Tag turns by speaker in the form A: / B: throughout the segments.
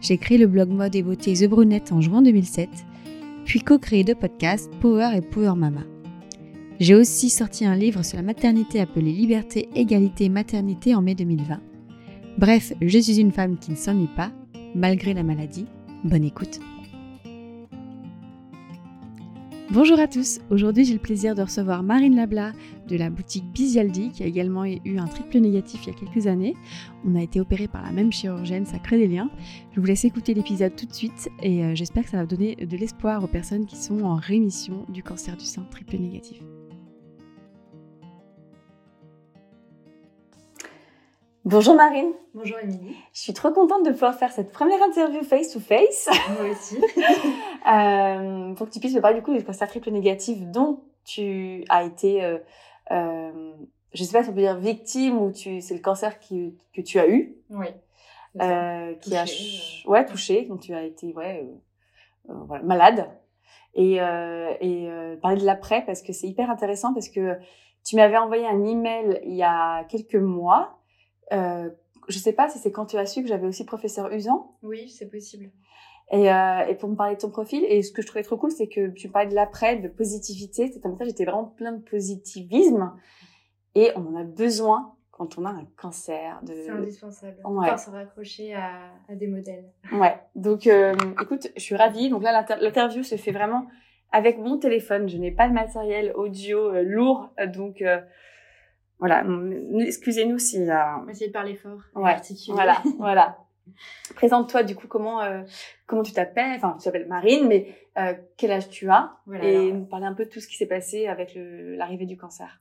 A: j'ai créé le blog mode et beauté The Brunette en juin 2007, puis co-créé deux podcasts Power et Power Mama. J'ai aussi sorti un livre sur la maternité appelé Liberté, Égalité, Maternité en mai 2020. Bref, je suis une femme qui ne s'ennuie pas, malgré la maladie. Bonne écoute. Bonjour à tous, aujourd'hui j'ai le plaisir de recevoir Marine Labla de la boutique Bizialdi qui a également eu un triple négatif il y a quelques années. On a été opéré par la même chirurgienne, ça crée des liens. Je vous laisse écouter l'épisode tout de suite et euh, j'espère que ça va donner de l'espoir aux personnes qui sont en rémission du cancer du sein triple négatif. Bonjour Marine.
B: Bonjour Émilie.
A: Je suis trop contente de pouvoir faire cette première interview face to face.
B: Moi aussi.
A: euh, pour que tu puisses me parler du coup du cancer triple négatif dont tu as été, euh, euh, je sais pas si on peut dire victime ou tu, c'est le cancer qui, que tu as eu.
B: Oui.
A: Euh, qui a, euh. ouais, touché, dont tu as été, ouais, euh, voilà, malade. Et, et parler de l'après parce que c'est hyper intéressant parce que tu m'avais envoyé un email il y a quelques mois euh, je sais pas si c'est quand tu as su que j'avais aussi professeur usant.
B: Oui, c'est possible.
A: Et, euh, et, pour me parler de ton profil, et ce que je trouvais trop cool, c'est que tu me parlais de l'après, de positivité. C'était un message, j'étais vraiment plein de positivisme. Et on en a besoin quand on a un cancer. De...
B: C'est indispensable. Ouais. se raccrocher à, à, des modèles.
A: Ouais. Donc, euh, écoute, je suis ravie. Donc là, l'interview se fait vraiment avec mon téléphone. Je n'ai pas de matériel audio euh, lourd. Donc, euh, voilà, excusez-nous si...
B: Euh... On va essayer de parler fort.
A: Ouais, voilà, voilà. Présente-toi du coup comment euh, comment tu t'appelles, enfin tu t'appelles Marine, mais euh, quel âge tu as? Voilà, et nous parler un peu de tout ce qui s'est passé avec l'arrivée du cancer.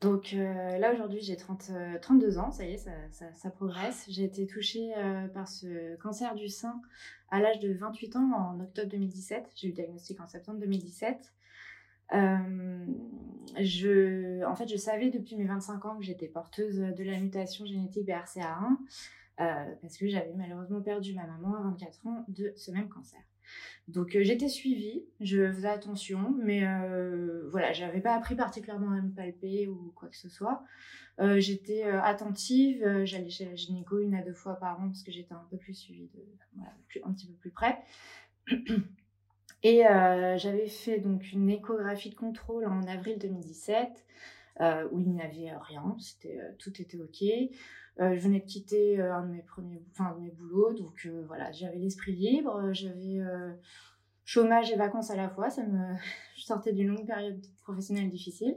B: Donc euh, là aujourd'hui j'ai 30, 32 ans, ça y est, ça, ça, ça progresse. J'ai été touchée par ce cancer du sein à l'âge de 28 ans en octobre 2017. J'ai eu le diagnostic en septembre 2017. Euh, je, en fait, je savais depuis mes 25 ans que j'étais porteuse de la mutation génétique BRCA1 euh, parce que j'avais malheureusement perdu ma maman à 24 ans de ce même cancer. Donc euh, j'étais suivie, je faisais attention, mais euh, voilà, j'avais pas appris particulièrement à me palper ou quoi que ce soit. Euh, j'étais attentive, j'allais chez la gynéco une à deux fois par an parce que j'étais un peu plus suivie un petit peu plus près. Et j'avais fait donc une échographie de contrôle en avril 2017 euh, où il n'y avait rien, tout était ok. Euh, je venais de quitter euh, un de mes premiers, enfin de mes boulots, donc euh, voilà, j'avais l'esprit libre, j'avais chômage et vacances à la fois, ça me, je sortais d'une longue période professionnelle difficile.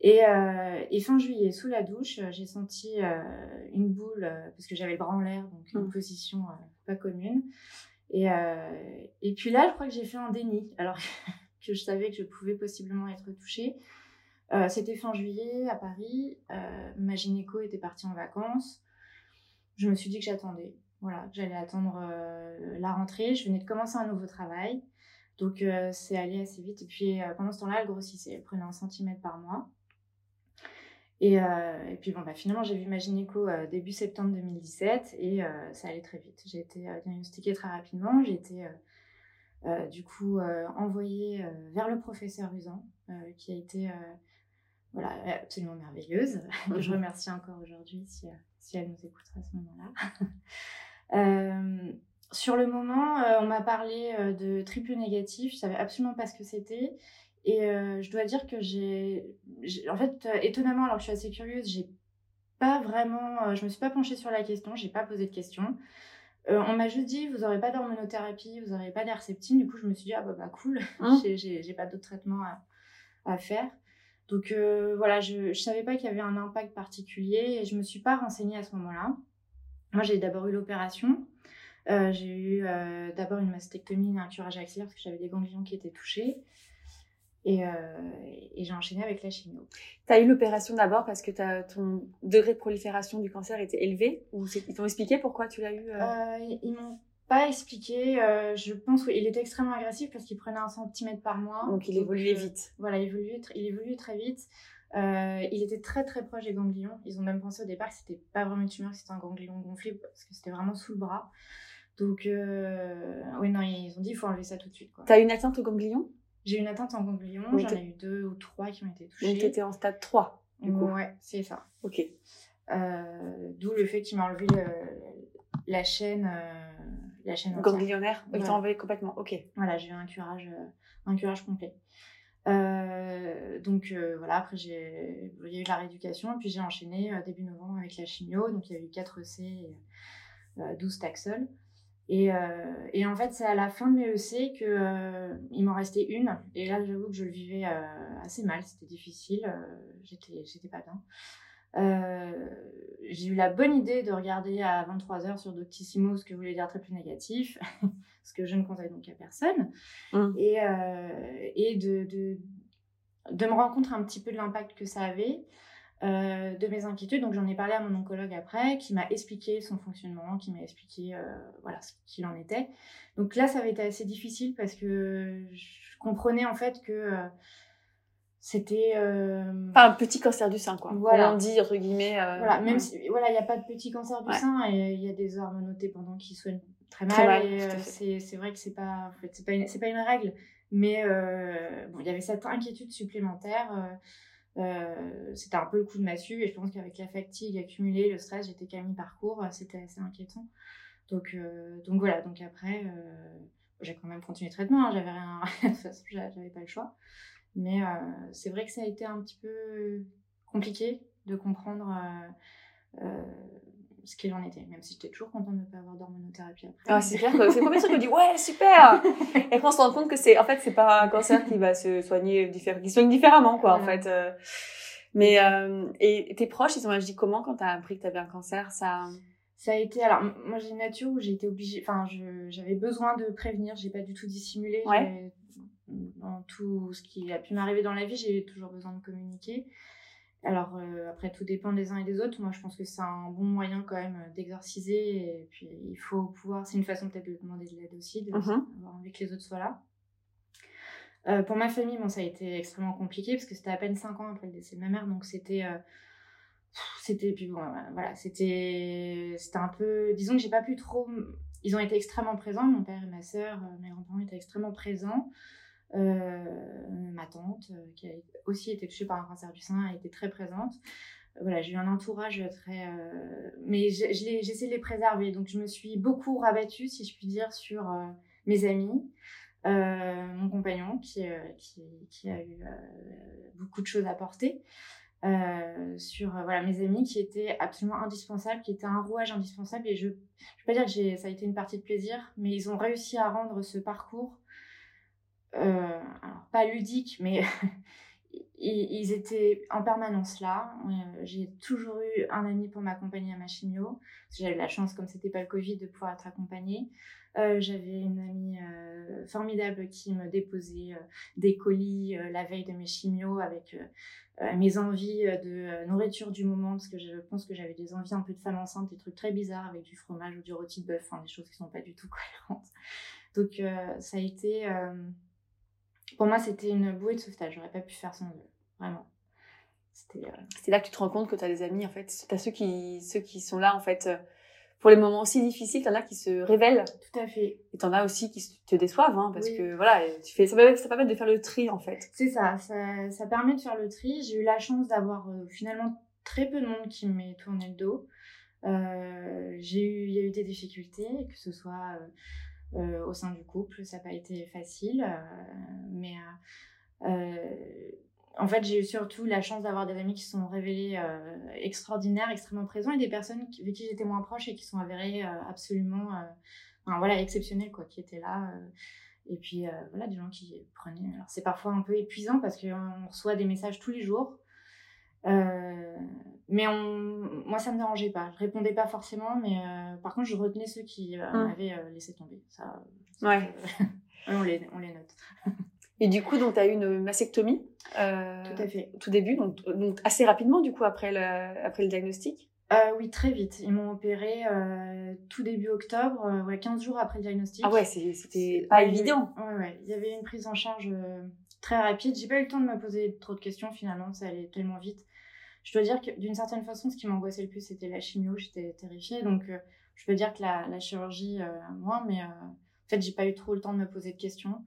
B: Et, et, fin juillet, sous la douche, j'ai senti une boule parce que j'avais le bras en l'air, donc une mmh. position pas commune. Et, et puis là, je crois que j'ai fait un déni, alors que je savais que je pouvais possiblement être touchée. Euh, C'était fin juillet à Paris. Euh, ma gynéco était partie en vacances. Je me suis dit que j'attendais. Voilà, que j'allais attendre euh, la rentrée. Je venais de commencer un nouveau travail. Donc, euh, c'est allé assez vite. Et puis, euh, pendant ce temps-là, elle grossissait. Elle prenait un centimètre par mois. Et, euh, puis bon, bah, finalement, j'ai vu ma gynéco euh, début septembre 2017 et euh, ça allait très vite. J'ai été euh, diagnostiquée très rapidement. J'ai été euh, euh, du coup envoyée vers le professeur Usan, qui a été voilà, absolument merveilleuse, que je remercie encore aujourd'hui si, si elle nous écoutera à ce moment-là. sur le moment, on m'a parlé de triple négatif. Je savais absolument pas ce que c'était. Et euh, je dois dire que j'ai, en fait, euh, étonnamment, alors que je suis assez curieuse, j'ai pas vraiment, euh, je me suis pas penchée sur la question, j'ai pas posé de questions. Euh, on m'a juste dit, vous aurez pas d'hormonothérapie, vous aurez pas d'herceptine. Du coup, je me suis dit, ah bah, bah cool, hein j'ai pas d'autres traitements à, à, faire. Donc euh, voilà, je, je savais pas qu'il y avait un impact particulier et je me suis pas renseignée à ce moment-là. Moi, j'ai d'abord eu l'opération. Euh, j'ai eu d'abord une mastectomie, un curage axillaire parce que j'avais des ganglions qui étaient touchés. Et, euh, et j'ai enchaîné avec la chimio.
A: Tu as eu l'opération d'abord parce que as, ton degré de prolifération du cancer était élevé Ou ils t'ont expliqué pourquoi tu l'as eu
B: euh... Euh, Ils m'ont pas expliqué. Euh, je pense qu'il était extrêmement agressif parce qu'il prenait un centimètre par mois.
C: Donc il évoluait vite.
B: Voilà, il évoluait, il évoluait très vite. il était très très proche des ganglions. Ils ont même pensé au départ que c'était pas vraiment une tumeur, que c'était un ganglion gonflé parce que c'était vraiment sous le bras. Donc, oui, non, ils ont dit il faut enlever ça tout de suite.
C: Tu as une atteinte au ganglion?
B: J'ai une atteinte en ganglion. J'en ai eu deux ou trois qui ont été touchés.
C: Donc, tu étais en stade 3 du coup.
B: Ouais, c'est ça.
C: Ok.
B: D'où le fait qu'il m'a enlevé la chaîne la chaîne
C: ganglionnaire oui, voilà. enlevé complètement ok.
B: Voilà j'ai eu un curage euh, un curage complet. Euh, donc euh, voilà après j'ai il y a eu la rééducation et puis j'ai enchaîné début novembre avec la chimio. Donc il y a eu 4 C et 12 taxol. Et, et, en fait c'est à la fin de mes EC que il m'en restait une. Et là j'avoue que je le vivais assez mal. C'était difficile j'étais j'étais pas bien j'ai eu la bonne idée de regarder à 23h sur Doctissimo ce que voulait dire très plus négatif, ce que je ne conseille donc à personne, mmh. et, euh, et de, de, de, me rendre compte un petit peu de l'impact que ça avait, euh, de mes inquiétudes. Donc j'en ai parlé à mon oncologue après, qui m'a expliqué son fonctionnement, qui m'a expliqué voilà, ce qu'il en était. Donc là, ça avait été assez difficile parce que je comprenais en fait que c'était
C: euh... un petit cancer du sein quoi. Voilà. on dit entre guillemets
B: euh, voilà même si voilà il n'y a pas de petit cancer du sein et il y a des hormonotés pendant qui soignent très mal, et euh, c'est c'est vrai que c'est pas en fait c'est pas une c'est pas une règle. Mais euh, bon il y avait cette inquiétude supplémentaire c'était un peu le coup de massue et je pense qu'avec la fatigue accumulée le stress j'étais qu'à mi-parcours c'était assez inquiétant. Donc donc voilà donc après j'ai quand même continué le traitement hein, j'avais rien de toute façon j'avais pas le choix mais euh, c'est vrai que ça a été un petit peu compliqué de comprendre euh, euh, ce qu'il en était, même si j'étais toujours contente de ne pas avoir d'hormonothérapie après.
C: Ah, c'est clair que c'est le premier truc qu'on dit ouais super et après on se rend compte que c'est en fait c'est pas un cancer qui va se soigner qui soigne différemment quoi en fait mais et tes proches ils ont agi comment quand tu as appris que tu avais un cancer? Ça
B: ça a été alors moi j'ai une nature où j'ai été obligée enfin j'avais besoin de prévenir j'ai pas du tout dissimulé ouais dans tout ce qui a pu m'arriver dans la vie, j'ai toujours besoin de communiquer. Alors euh, après, tout dépend des uns et des autres. Moi, je pense que c'est un bon moyen quand même d'exorciser. Et puis, il faut pouvoir. C'est une façon peut-être de demander de l'aide aussi, de mm envie que les autres soient là. Euh, pour ma famille, bon, ça a été extrêmement compliqué parce que c'était à peine 5 ans après le décès de ma mère. Donc, c'était. Euh, c'était. Puis bon, voilà, c'était. C'était un peu. Disons que j'ai pas pu trop. Ils ont été extrêmement présents. Mon père et ma soeur, mes grands-parents étaient extrêmement présents. Euh, ma tante, euh, qui a aussi été touchée par un cancer du sein, a été très présente. Euh, voilà, j'ai eu un entourage très. mais j'essaie de les préserver. Donc, je me suis beaucoup rabattue, si je puis dire, sur mes amis, mon compagnon, qui, a eu beaucoup de choses à porter. sur voilà, mes amis qui étaient absolument indispensables, qui étaient un rouage indispensable. Et je ne vais pas dire que ça a été une partie de plaisir, mais ils ont réussi à rendre ce parcours alors pas ludique, mais ils, étaient en permanence là. Euh, j'ai toujours eu un ami pour m'accompagner à ma chimio. J'avais la chance, comme c'était pas le Covid, de pouvoir être accompagnée. Euh, j'avais une amie formidable qui me déposait des colis la veille de mes chimios avec mes envies de nourriture du moment, parce que je pense que j'avais des envies un peu de femme enceinte, des trucs très bizarres avec du fromage ou du rôti de bœuf, enfin, des choses qui sont pas du tout cohérentes. Donc ça a été pour moi, c'était une bouée de sauvetage. J'aurais pas pu faire sans eux. Vraiment.
C: C'était euh, là que tu te rends compte que tu as des amis, en fait. Tu as ceux qui, ceux qui sont là, en fait, euh, pour les moments aussi difficiles. Tu en as qui se révèlent.
B: Tout à fait.
C: Et tu en as aussi qui te déçoivent, hein, parce que voilà, tu fais, ça, permet, ça permet de faire le tri, en fait.
B: C'est ça, ça, ça, permet de faire le tri. J'ai eu la chance d'avoir euh, finalement très peu de monde qui m'ait tourné le dos. j'ai eu, il y a eu des difficultés, que ce soit euh, au sein du couple. Ça n'a pas été facile, euh, mais euh, en fait, j'ai eu surtout la chance d'avoir des amis qui se sont révélés extraordinaires, extrêmement présents, et des personnes avec qui j'étais moins proche et qui sont avérées absolument, voilà, exceptionnelles, quoi, qui étaient là. et puis voilà, des gens qui prenaient. Alors c'est parfois un peu épuisant parce qu'on reçoit des messages tous les jours. Euh, mais on, moi, ça me dérangeait pas. Je répondais pas forcément, mais euh, par contre, je retenais ceux qui euh, mmh. m'avaient laissé tomber. Ça,
C: ouais.
B: on, les, on les note.
C: Et du coup, donc, tu as eu une mastectomie
B: Tout à fait.
C: Tout début, donc, donc, assez rapidement, du coup, après le, après le diagnostic?
B: Euh, oui, très vite. Ils m'ont opéré euh, tout début octobre, euh, ouais, 15 jours après le diagnostic.
C: Ah ouais, c'était pas évident.
B: Ouais, ouais. Il y avait une prise en charge euh, très rapide. J'ai pas eu le temps de me poser trop de questions finalement, ça allait tellement vite. Je dois dire que d'une certaine façon, ce qui m'angoissait le plus, c'était la chimio. J'étais terrifiée. Donc, euh, je peux dire que la, la chirurgie, euh, moins, mais euh, en fait, j'ai pas eu trop le temps de me poser de questions.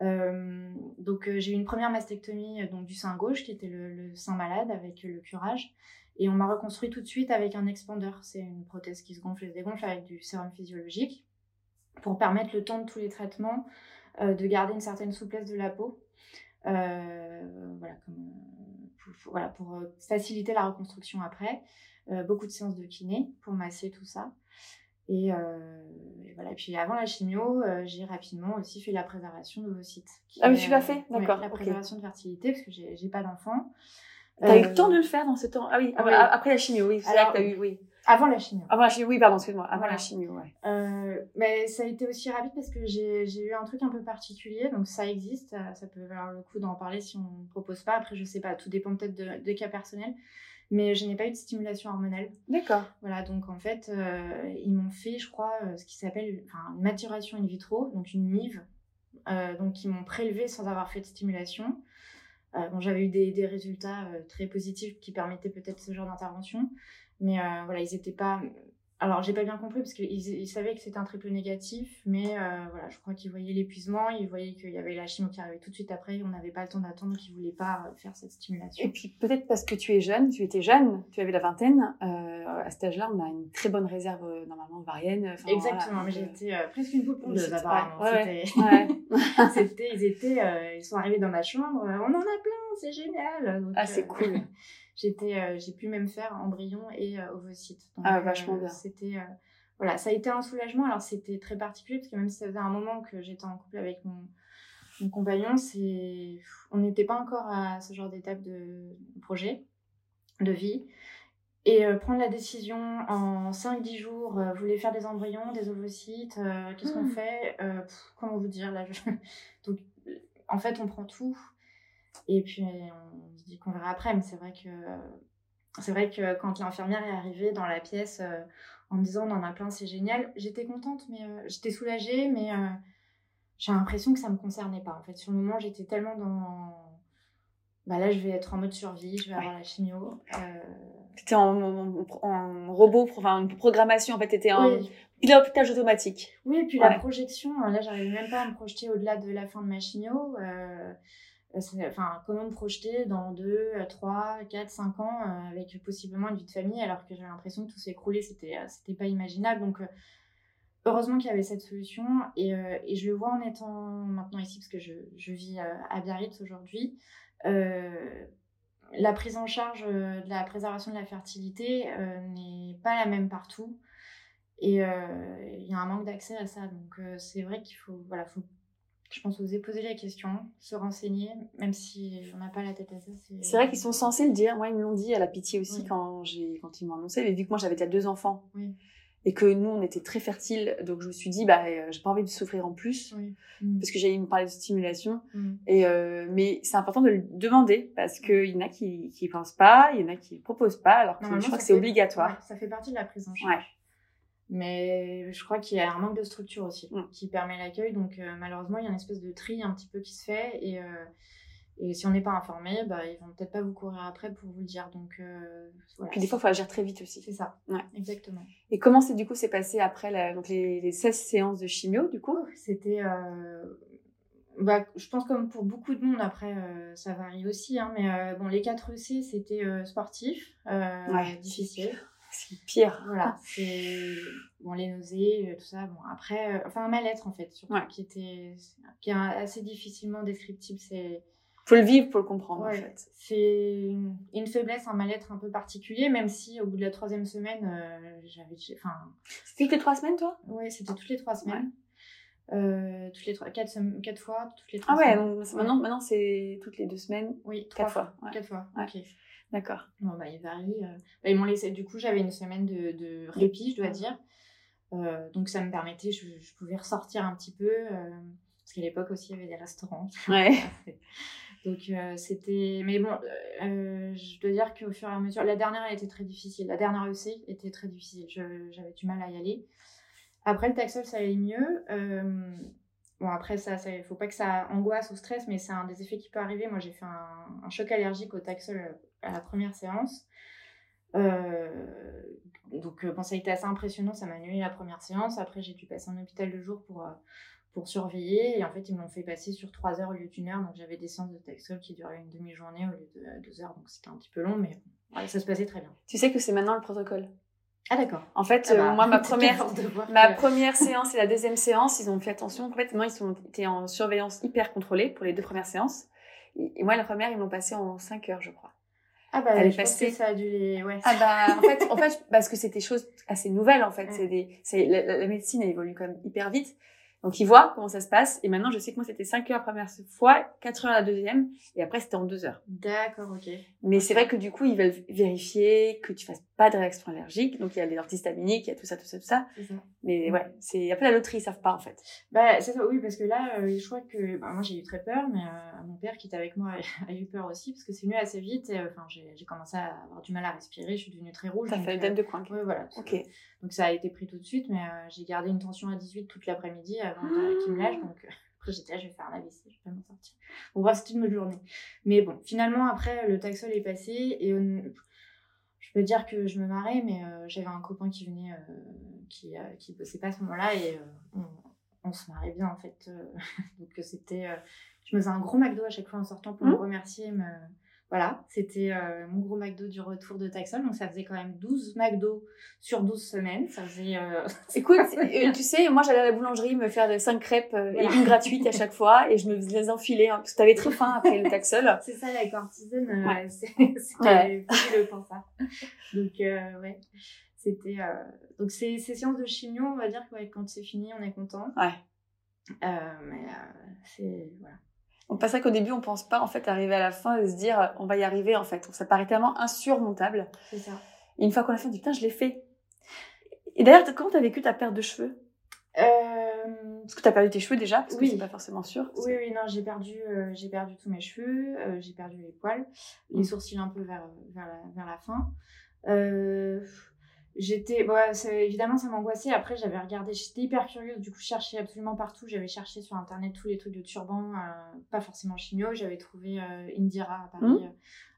B: Donc, j'ai eu une première mastectomie donc, du sein gauche, qui était le, sein malade avec le curage. Et on m'a reconstruit tout de suite avec un expandeur. C'est une prothèse qui se gonfle et se dégonfle avec du sérum physiologique pour permettre le temps de tous les traitements de garder une certaine souplesse de la peau. Voilà, comme, voilà, pour euh, faciliter la reconstruction après. Euh, beaucoup de séances de kiné pour masser tout ça. Et, euh, et voilà. Et puis avant la chimio, euh, j'ai rapidement aussi fait la préservation d'ovocytes. qui
C: Ah, mais tu l'as fait
B: ouais,
C: D'accord,
B: La préservation de fertilité, parce que j'ai pas d'enfant.
C: T'as eu le temps de le faire dans ce temps? Ah oui, après,
B: oui.
C: après la chimio, oui. C'est
B: Alors,
C: que t'as eu, oui.
B: Avant la chimio.
C: Avant la chimio, oui, pardon, excuse-moi. Avant
B: Voilà.
C: la chimio, ouais.
B: Euh, mais ça a été aussi rapide parce que j'ai eu un truc un peu particulier, donc ça existe, ça, ça peut valoir le coup d'en parler si on ne propose pas. Après, je sais pas, tout dépend peut-être de- cas personnels, mais je n'ai pas eu de stimulation hormonale.
C: D'accord.
B: Voilà, donc en fait, euh, ils m'ont fait, je crois, euh, ce qui s'appelle une maturation in vitro, donc une MIV. Euh, donc ils m'ont prélevé sans avoir fait de stimulation. Euh, bon, j'avais eu des, des résultats euh, très positifs qui permettaient peut-être ce genre d'intervention, mais euh, voilà, ils étaient pas. Alors, j'ai pas bien compris parce qu'ils ils savaient que c'était un triple négatif, mais euh, voilà, je crois qu'ils voyaient l'épuisement, ils voyaient qu'il y avait la chimio qui arrivait tout de suite après, on n'avait pas le temps d'attendre, donc ils voulaient pas euh, faire cette stimulation.
C: Et puis peut-être parce que tu es jeune, tu étais jeune, tu avais la vingtaine. euh, à cet âge-là, on a une très bonne réserve normalement ovarienne. enfin,
B: Exactement,
C: voilà,
B: mais j'étais euh, presque une poule pondeuse
C: c'était-
B: apparemment.
C: ouais, ouais,
B: C'était- ils étaient, ils sont arrivés dans ma chambre, on en a plein, c'est génial. Donc,
C: Ah, c'est cool.
B: j'étais, euh, j'ai pu même faire embryon et euh, ovocyte. Donc,
C: Ah, vachement bien.
B: C'était, euh, voilà, ça a été un soulagement. Alors c'était très particulier parce que même si ça faisait un moment que j'étais en couple avec mon, mon compagnon, c'est, on n'était pas encore à ce genre d'étape de projet, de vie. Et euh, prendre la décision en 5-10 jours, euh, vous voulez faire des embryons, des ovocytes, euh, qu'est-ce qu'on
C: Mm.
B: fait Euh, pff, Comment vous dire là je- Donc, euh, en fait, on prend tout. Et puis, on se dit qu'on verra après. Mais c'est vrai que, c'est vrai que quand l'infirmière est arrivée dans la pièce euh, en me disant on en a plein, c'est génial, j'étais contente, mais euh, j'étais soulagée, mais euh, j'ai l'impression que ça me concernait pas. En fait, sur le moment, j'étais tellement dans. Bah là, je vais être en mode survie, je vais avoir la chimio.
C: T'étais en, en, en robot, enfin une programmation, en fait, t'étais en
B: oui.
C: pilotage automatique.
B: Oui, et puis
C: Ouais.
B: la projection, euh, là, j'arrive même pas à me projeter au-delà de la fin de ma chimio. Enfin, comment me projeter dans 2, 3, 4, 5 ans euh, avec possiblement une vie de famille alors que j'avais l'impression que tout s'écroulait, c'était euh, c'était pas imaginable. Donc, euh, heureusement qu'il y avait cette solution et, et je le vois en étant maintenant ici parce que je, je vis à Biarritz aujourd'hui. La prise en charge de la préservation de la fertilité n'est pas la même partout. Et il y a un manque d'accès à ça. Donc c'est vrai qu'il faut, voilà, faut, je pense, oser poser les questions, se renseigner, même si on n'a pas la tête à ça.
C: C'est vrai qu'ils sont censés le dire. Moi, ils me l'ont dit à la pitié aussi
B: Oui.
C: quand, quand ils m'ont annoncé. Mais vu que moi, j'avais déjà deux enfants
B: Oui.
C: et que nous, on était très fertiles, donc je me suis dit, bah, euh, j'ai pas envie de souffrir en plus.
B: Oui. Mm.
C: Parce que j'ai me parler de stimulation.
B: Mm.
C: Et euh, mais c'est important de le demander parce qu'il y en a qui qui pensent pas, il y en a qui le proposent pas, alors que je crois que c'est obligatoire.
B: ouais, ça fait partie de la prise en charge.
C: Ouais.
B: Mais je crois qu'il y a un manque de structure aussi qui permet l'accueil. Donc euh, malheureusement, il y a une espèce de tri un petit peu qui se fait. Et, euh, et si on n'est pas informé, bah, ils vont peut-être pas vous courir après pour vous le dire. Donc euh, voilà.
C: Puis des fois, il faut agir très vite aussi.
B: c'est ça.
C: Ouais.
B: Exactement.
C: Et comment c'est du coup c'est passé après la, donc les, les 16 séances de chimio du coup?
B: C'était. euh, Bah, je pense comme pour beaucoup de monde, après euh, ça varie aussi, hein, mais euh, bon, les 4 C c'était euh, sportif,
C: Ouais.
B: difficile.
C: C'est pire.
B: Voilà, c'est bon, les nausées, euh, tout ça. Bon, après, euh, enfin un mal-être en fait, surtout,
C: Ouais.
B: qui était qui est assez difficilement descriptible. C'est
C: Faut le vivre pour le comprendre en
B: ouais,
C: fait.
B: c'est une, faiblesse, un mal-être un peu particulier, même si au bout de la troisième semaine, euh, j'avais, enfin,
C: C'était toutes les trois semaines toi?
B: Ouais, c'était toutes les trois semaines. Euh, toutes les trois, quatre, sem- quatre fois, toutes les
C: Ah
B: trois
C: ouais,
B: semaines.
C: donc c'est- maintenant maintenant c'est toutes les deux semaines.
B: Oui, trois
C: Quatre fois, ouais.
B: Quatre fois,
C: Ouais.
B: ok.
C: D'accord.
B: Bon, bah, euh. Bah, ils m'ont laissé, du coup, j'avais une semaine de, de répit, je dois dire. Euh, donc, ça me permettait, je, je pouvais ressortir un petit peu. euh, parce qu'à l'époque aussi, il y avait des restaurants.
C: Ouais.
B: Donc c'était, mais bon, je dois dire qu'au fur et à mesure, la dernière elle était très difficile. La dernière EC était très difficile. J'avais du mal à y aller. Après le taxol, ça allait mieux. Bon, après, ça, il faut pas que ça angoisse ou stresse, mais c'est un des effets qui peut arriver. Moi, j'ai fait un, choc allergique au Taxol à la première séance. Euh, donc, euh, bon, ça a été assez impressionnant, ça m'a annulé la première séance. Après, j'ai dû passer en hôpital de jour pour, pour surveiller. Et en fait, ils m'ont fait passer sur trois heures au lieu d'une heure. Donc, j'avais des séances de Taxol qui duraient une demi-journée au lieu de deux heures. Donc, c'était un petit peu long, mais ça se passait très bien.
C: Tu sais que c'est maintenant le protocole
B: ah d'accord.
C: En fait,
B: ah bah,
C: euh, moi ma première ma première séance et la deuxième séance, ils ont fait attention. En fait, moi ils sont étaient en surveillance hyper contrôlée pour les deux premières séances. Et moi la première, ils m'ont passé en 5 heures, je crois.
B: Ah bah, Elle je pense que ça a dû les ouais.
C: Ah bah en fait en fait parce que c'était choses assez nouvelles en fait, c'est des c'est la, la, médecine elle évolue quand même hyper vite. Donc, ils voient comment ça se passe. Et maintenant, je sais que moi, c'était 5 heures la première fois, 4 heures la deuxième. Et après, c'était en 2 heures.
B: D'accord, ok.
C: Mais c'est vrai que du coup, ils veulent vérifier que tu fasses pas de réaction allergique. Donc, il y a les antihistaminiques, il y a tout ça, tout ça, tout ça. ça. Mais ouais, c'est un peu la loterie, ils savent pas, en fait.
B: Bah, c'est ça, oui, parce que là, euh, je crois que, bah, moi, j'ai eu très peur, mais euh, mon père qui était avec moi a, eu peur aussi, parce que c'est venu assez vite. Et, euh, j'ai commencé à avoir du mal à respirer, je suis devenue très rouge.
C: Ça fait le de coin.
B: Oui, voilà.
C: Ok.
B: Donc, ça a été pris tout de suite, mais j'ai gardé une tension à 18 toute l'après-midi avant qu'il me lâche. Donc, après, j'étais là, je vais faire la AVC, je vais pas m'en sortir. Bon, bref, c'était une bonne journée. Mais bon, finalement, après, le taxol est passé et je peux dire que je me marrais, mais j'avais un copain qui venait, qui, qui bossait pas à ce moment-là et on, on se marrait bien en fait. Euh, donc c'était, euh, je me faisais un gros McDo à chaque fois en sortant pour me mmh. remercier. Me... Voilà, c'était euh, mon gros McDo du retour de Taxol. Donc ça faisait quand même 12 McDo sur 12 semaines. Ça faisait.
C: Écoute, tu sais, moi j'allais à la boulangerie me faire des 5 crêpes et une gratuite à chaque fois et je me les enfiler hein, parce que t'avais très faim après le Taxol.
B: C'est ça la cortisone, ouais. c'est ouais. le pour ça. Donc ouais. C'était euh, donc ces, ces, séances de chimio, on va dire que quand c'est fini, on est content.
C: Ouais.
B: Euh, mais euh, c'est voilà.
C: On passe qu'au début, on pense pas en fait arriver à la fin et se dire on va y arriver en fait. Ça paraît tellement insurmontable.
B: C'est ça.
C: Et une fois qu'on a fait, on dit putain, je l'ai fait. Et d'ailleurs, comment t'as vécu ta perte de cheveux?
B: Euh...
C: Parce que t'as perdu tes cheveux déjà, parce
B: oui.
C: que c'est pas forcément sûr.
B: Oui, oui, non, j'ai perdu, j'ai perdu tous mes cheveux, j'ai perdu les poils, les sourcils un peu vers, vers, la, vers la fin. J'étais ouais, évidemment ça m'angoissait. Après j'avais regardé j'étais hyper curieuse. Du coup je cherchais absolument partout. J'avais cherché sur internet tous les trucs de turban euh, pas forcément chimio. J'avais trouvé euh, Indira à Paris mmh. euh,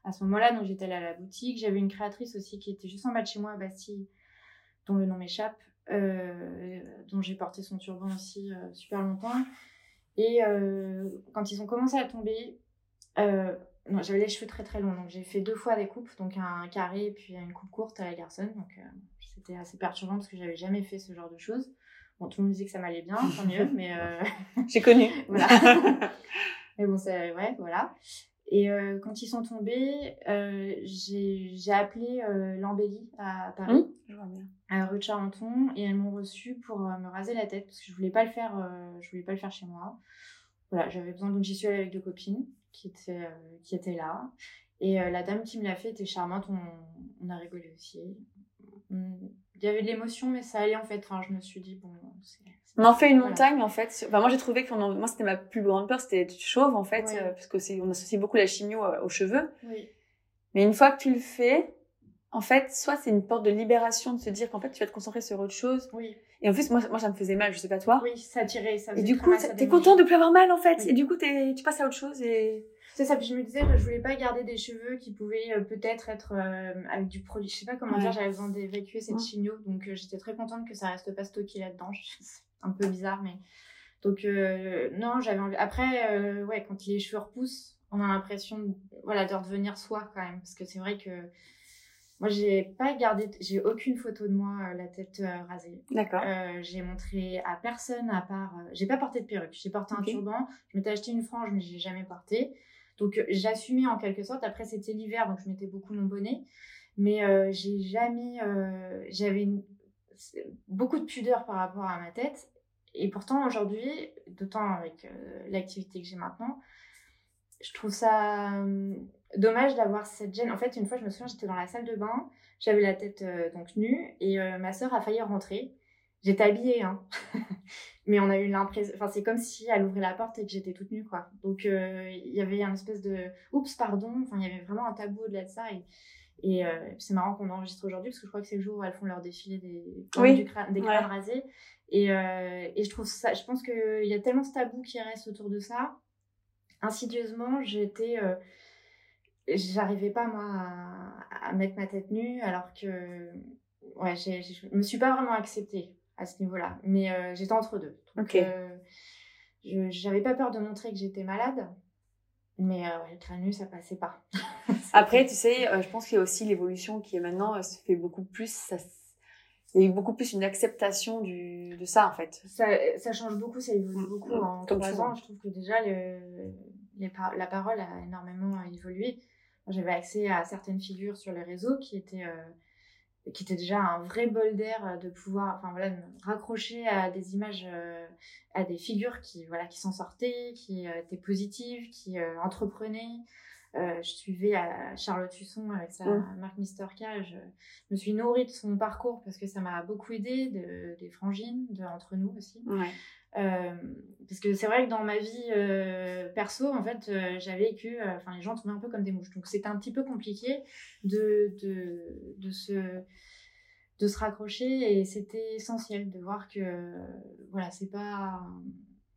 B: à ce moment-là. Donc j'étais allée à la boutique. J'avais une créatrice aussi qui était juste en bas de chez moi à Bastille dont le nom m'échappe dont j'ai porté son turban aussi super longtemps. Et quand ils ont commencé à tomber non, j'avais les cheveux très très longs, donc j'ai fait deux fois des coupes, donc un carré et puis une coupe courte à la garçonne. Donc euh, c'était assez perturbant parce que j'avais jamais fait ce genre de choses. Bon, tout le monde disait que ça m'allait bien, tant mieux, mais. Euh...
C: J'ai connu.
B: voilà. mais bon, c'est. Ouais, voilà. Et euh, quand ils sont tombés, j'ai appelé l'embellie à Paris,
C: bien.
B: à rue de Charenton, et elles m'ont reçu pour me raser la tête parce que je voulais pas le faire, je voulais pas le faire chez moi. Voilà, j'avais besoin, donc j'y suis allée avec deux copines qui était, euh, qui était là. Et euh, la dame qui me l'a fait était charmante, on, on a rigolé aussi. Il y avait de l'émotion, mais ça allait en fait. Enfin, je me suis dit, bon,
C: On en fait une montagne en fait. Enfin, moi j'ai trouvé que moi c'était ma plus grande peur, c'était être chauve en fait, euh, parce que c'est on associe beaucoup la chimio aux cheveux.
B: Oui.
C: Mais une fois que tu le fais, en fait, soit c'est une porte de libération de se dire qu'en fait tu vas te concentrer sur autre chose.
B: Oui.
C: Et en plus, moi, moi ça me faisait mal, je sais pas toi.
B: Oui, ça tirait, ça
C: Et du coup, t'es content de plus avoir mal en fait. Et du coup, tu passes à autre chose et.
B: C'est ça, puis je me disais, je voulais pas garder des cheveux qui pouvaient euh, peut-être être, euh, avec du produit. Je sais pas comment dire, j'avais besoin d'évacuer cette chimio, donc euh, j'étais très contente que ça reste pas stocké là-dedans. C'est un peu bizarre, mais. Donc, non, j'avais envie. Après, ouais, quand les cheveux repoussent, on a l'impression voilà, de redevenir soi quand même, parce que c'est vrai que moi, j'ai pas gardé, j'ai aucune photo de moi euh, la tête euh, rasée.
C: D'accord.
B: Euh, j'ai montré à personne à part. j'ai pas porté de perruque. J'ai porté un turban. Je m'étais acheté une frange, mais j'ai jamais porté. Donc, j'assumais en quelque sorte. Après, c'était l'hiver, donc je mettais beaucoup mon bonnet. Mais j'ai jamais. J'avais beaucoup de pudeur par rapport à ma tête. Et pourtant, aujourd'hui, d'autant avec l'activité que j'ai maintenant, je trouve ça dommage d'avoir cette gêne. En fait, une fois, je me souviens, j'étais dans la salle de bain, j'avais la tête euh, donc nue et euh, ma sœur a failli rentrer. j'étais habillée, hein. mais on a eu l'impression, enfin c'est comme si elle ouvrait la porte et que j'étais toute nue, quoi. Donc il y avait un espèce de, oups, pardon, enfin il y avait vraiment un tabou au-delà de ça. Et, et c'est marrant qu'on enregistre aujourd'hui parce que je crois que c'est le jour où elles font leur défilé des, des crânes rasés. Et, et, je trouve ça, je pense qu'il y a tellement ce tabou qui reste autour de ça. Insidieusement, j'étais j'arrivais pas moi à, mettre ma tête nue alors que ouais je me suis pas vraiment acceptée à ce niveau-là mais euh, j'étais entre deux. Donc euh, j'avais pas peur de montrer que j'étais malade mais euh, ouais, le crâne nu ça passait pas.
C: Après tu sais je pense qu'il y a aussi l'évolution qui est maintenant se fait beaucoup plus ça il y a eu beaucoup plus une acceptation du, de ça en fait.
B: Ça, ça change beaucoup ça évolue mm, beaucoup mm, en trois ans. Je trouve que déjà le, la parole a énormément évolué. J'avais accès à certaines figures sur les réseaux qui étaient, euh, qui étaient déjà un vrai bol d'air euh, de pouvoir enfin, voilà, me raccrocher à des images, euh, à des figures qui, voilà, qui s'en sortaient, qui étaient positives, qui entreprenaient. Je suivais à Charlotte Husson avec sa marque Mister K. Je, me suis nourrie de son parcours parce que ça m'a beaucoup aidé, de, des frangines, de, entre nous aussi. Ouais. Euh, parce que c'est vrai que dans ma vie euh, perso, en fait, euh, j'avais vécu, enfin, les gens trouvaient un peu comme des mouches. Donc, c'était un petit peu compliqué de, de, de, se, de se raccrocher et c'était essentiel de voir que, voilà, c'est pas,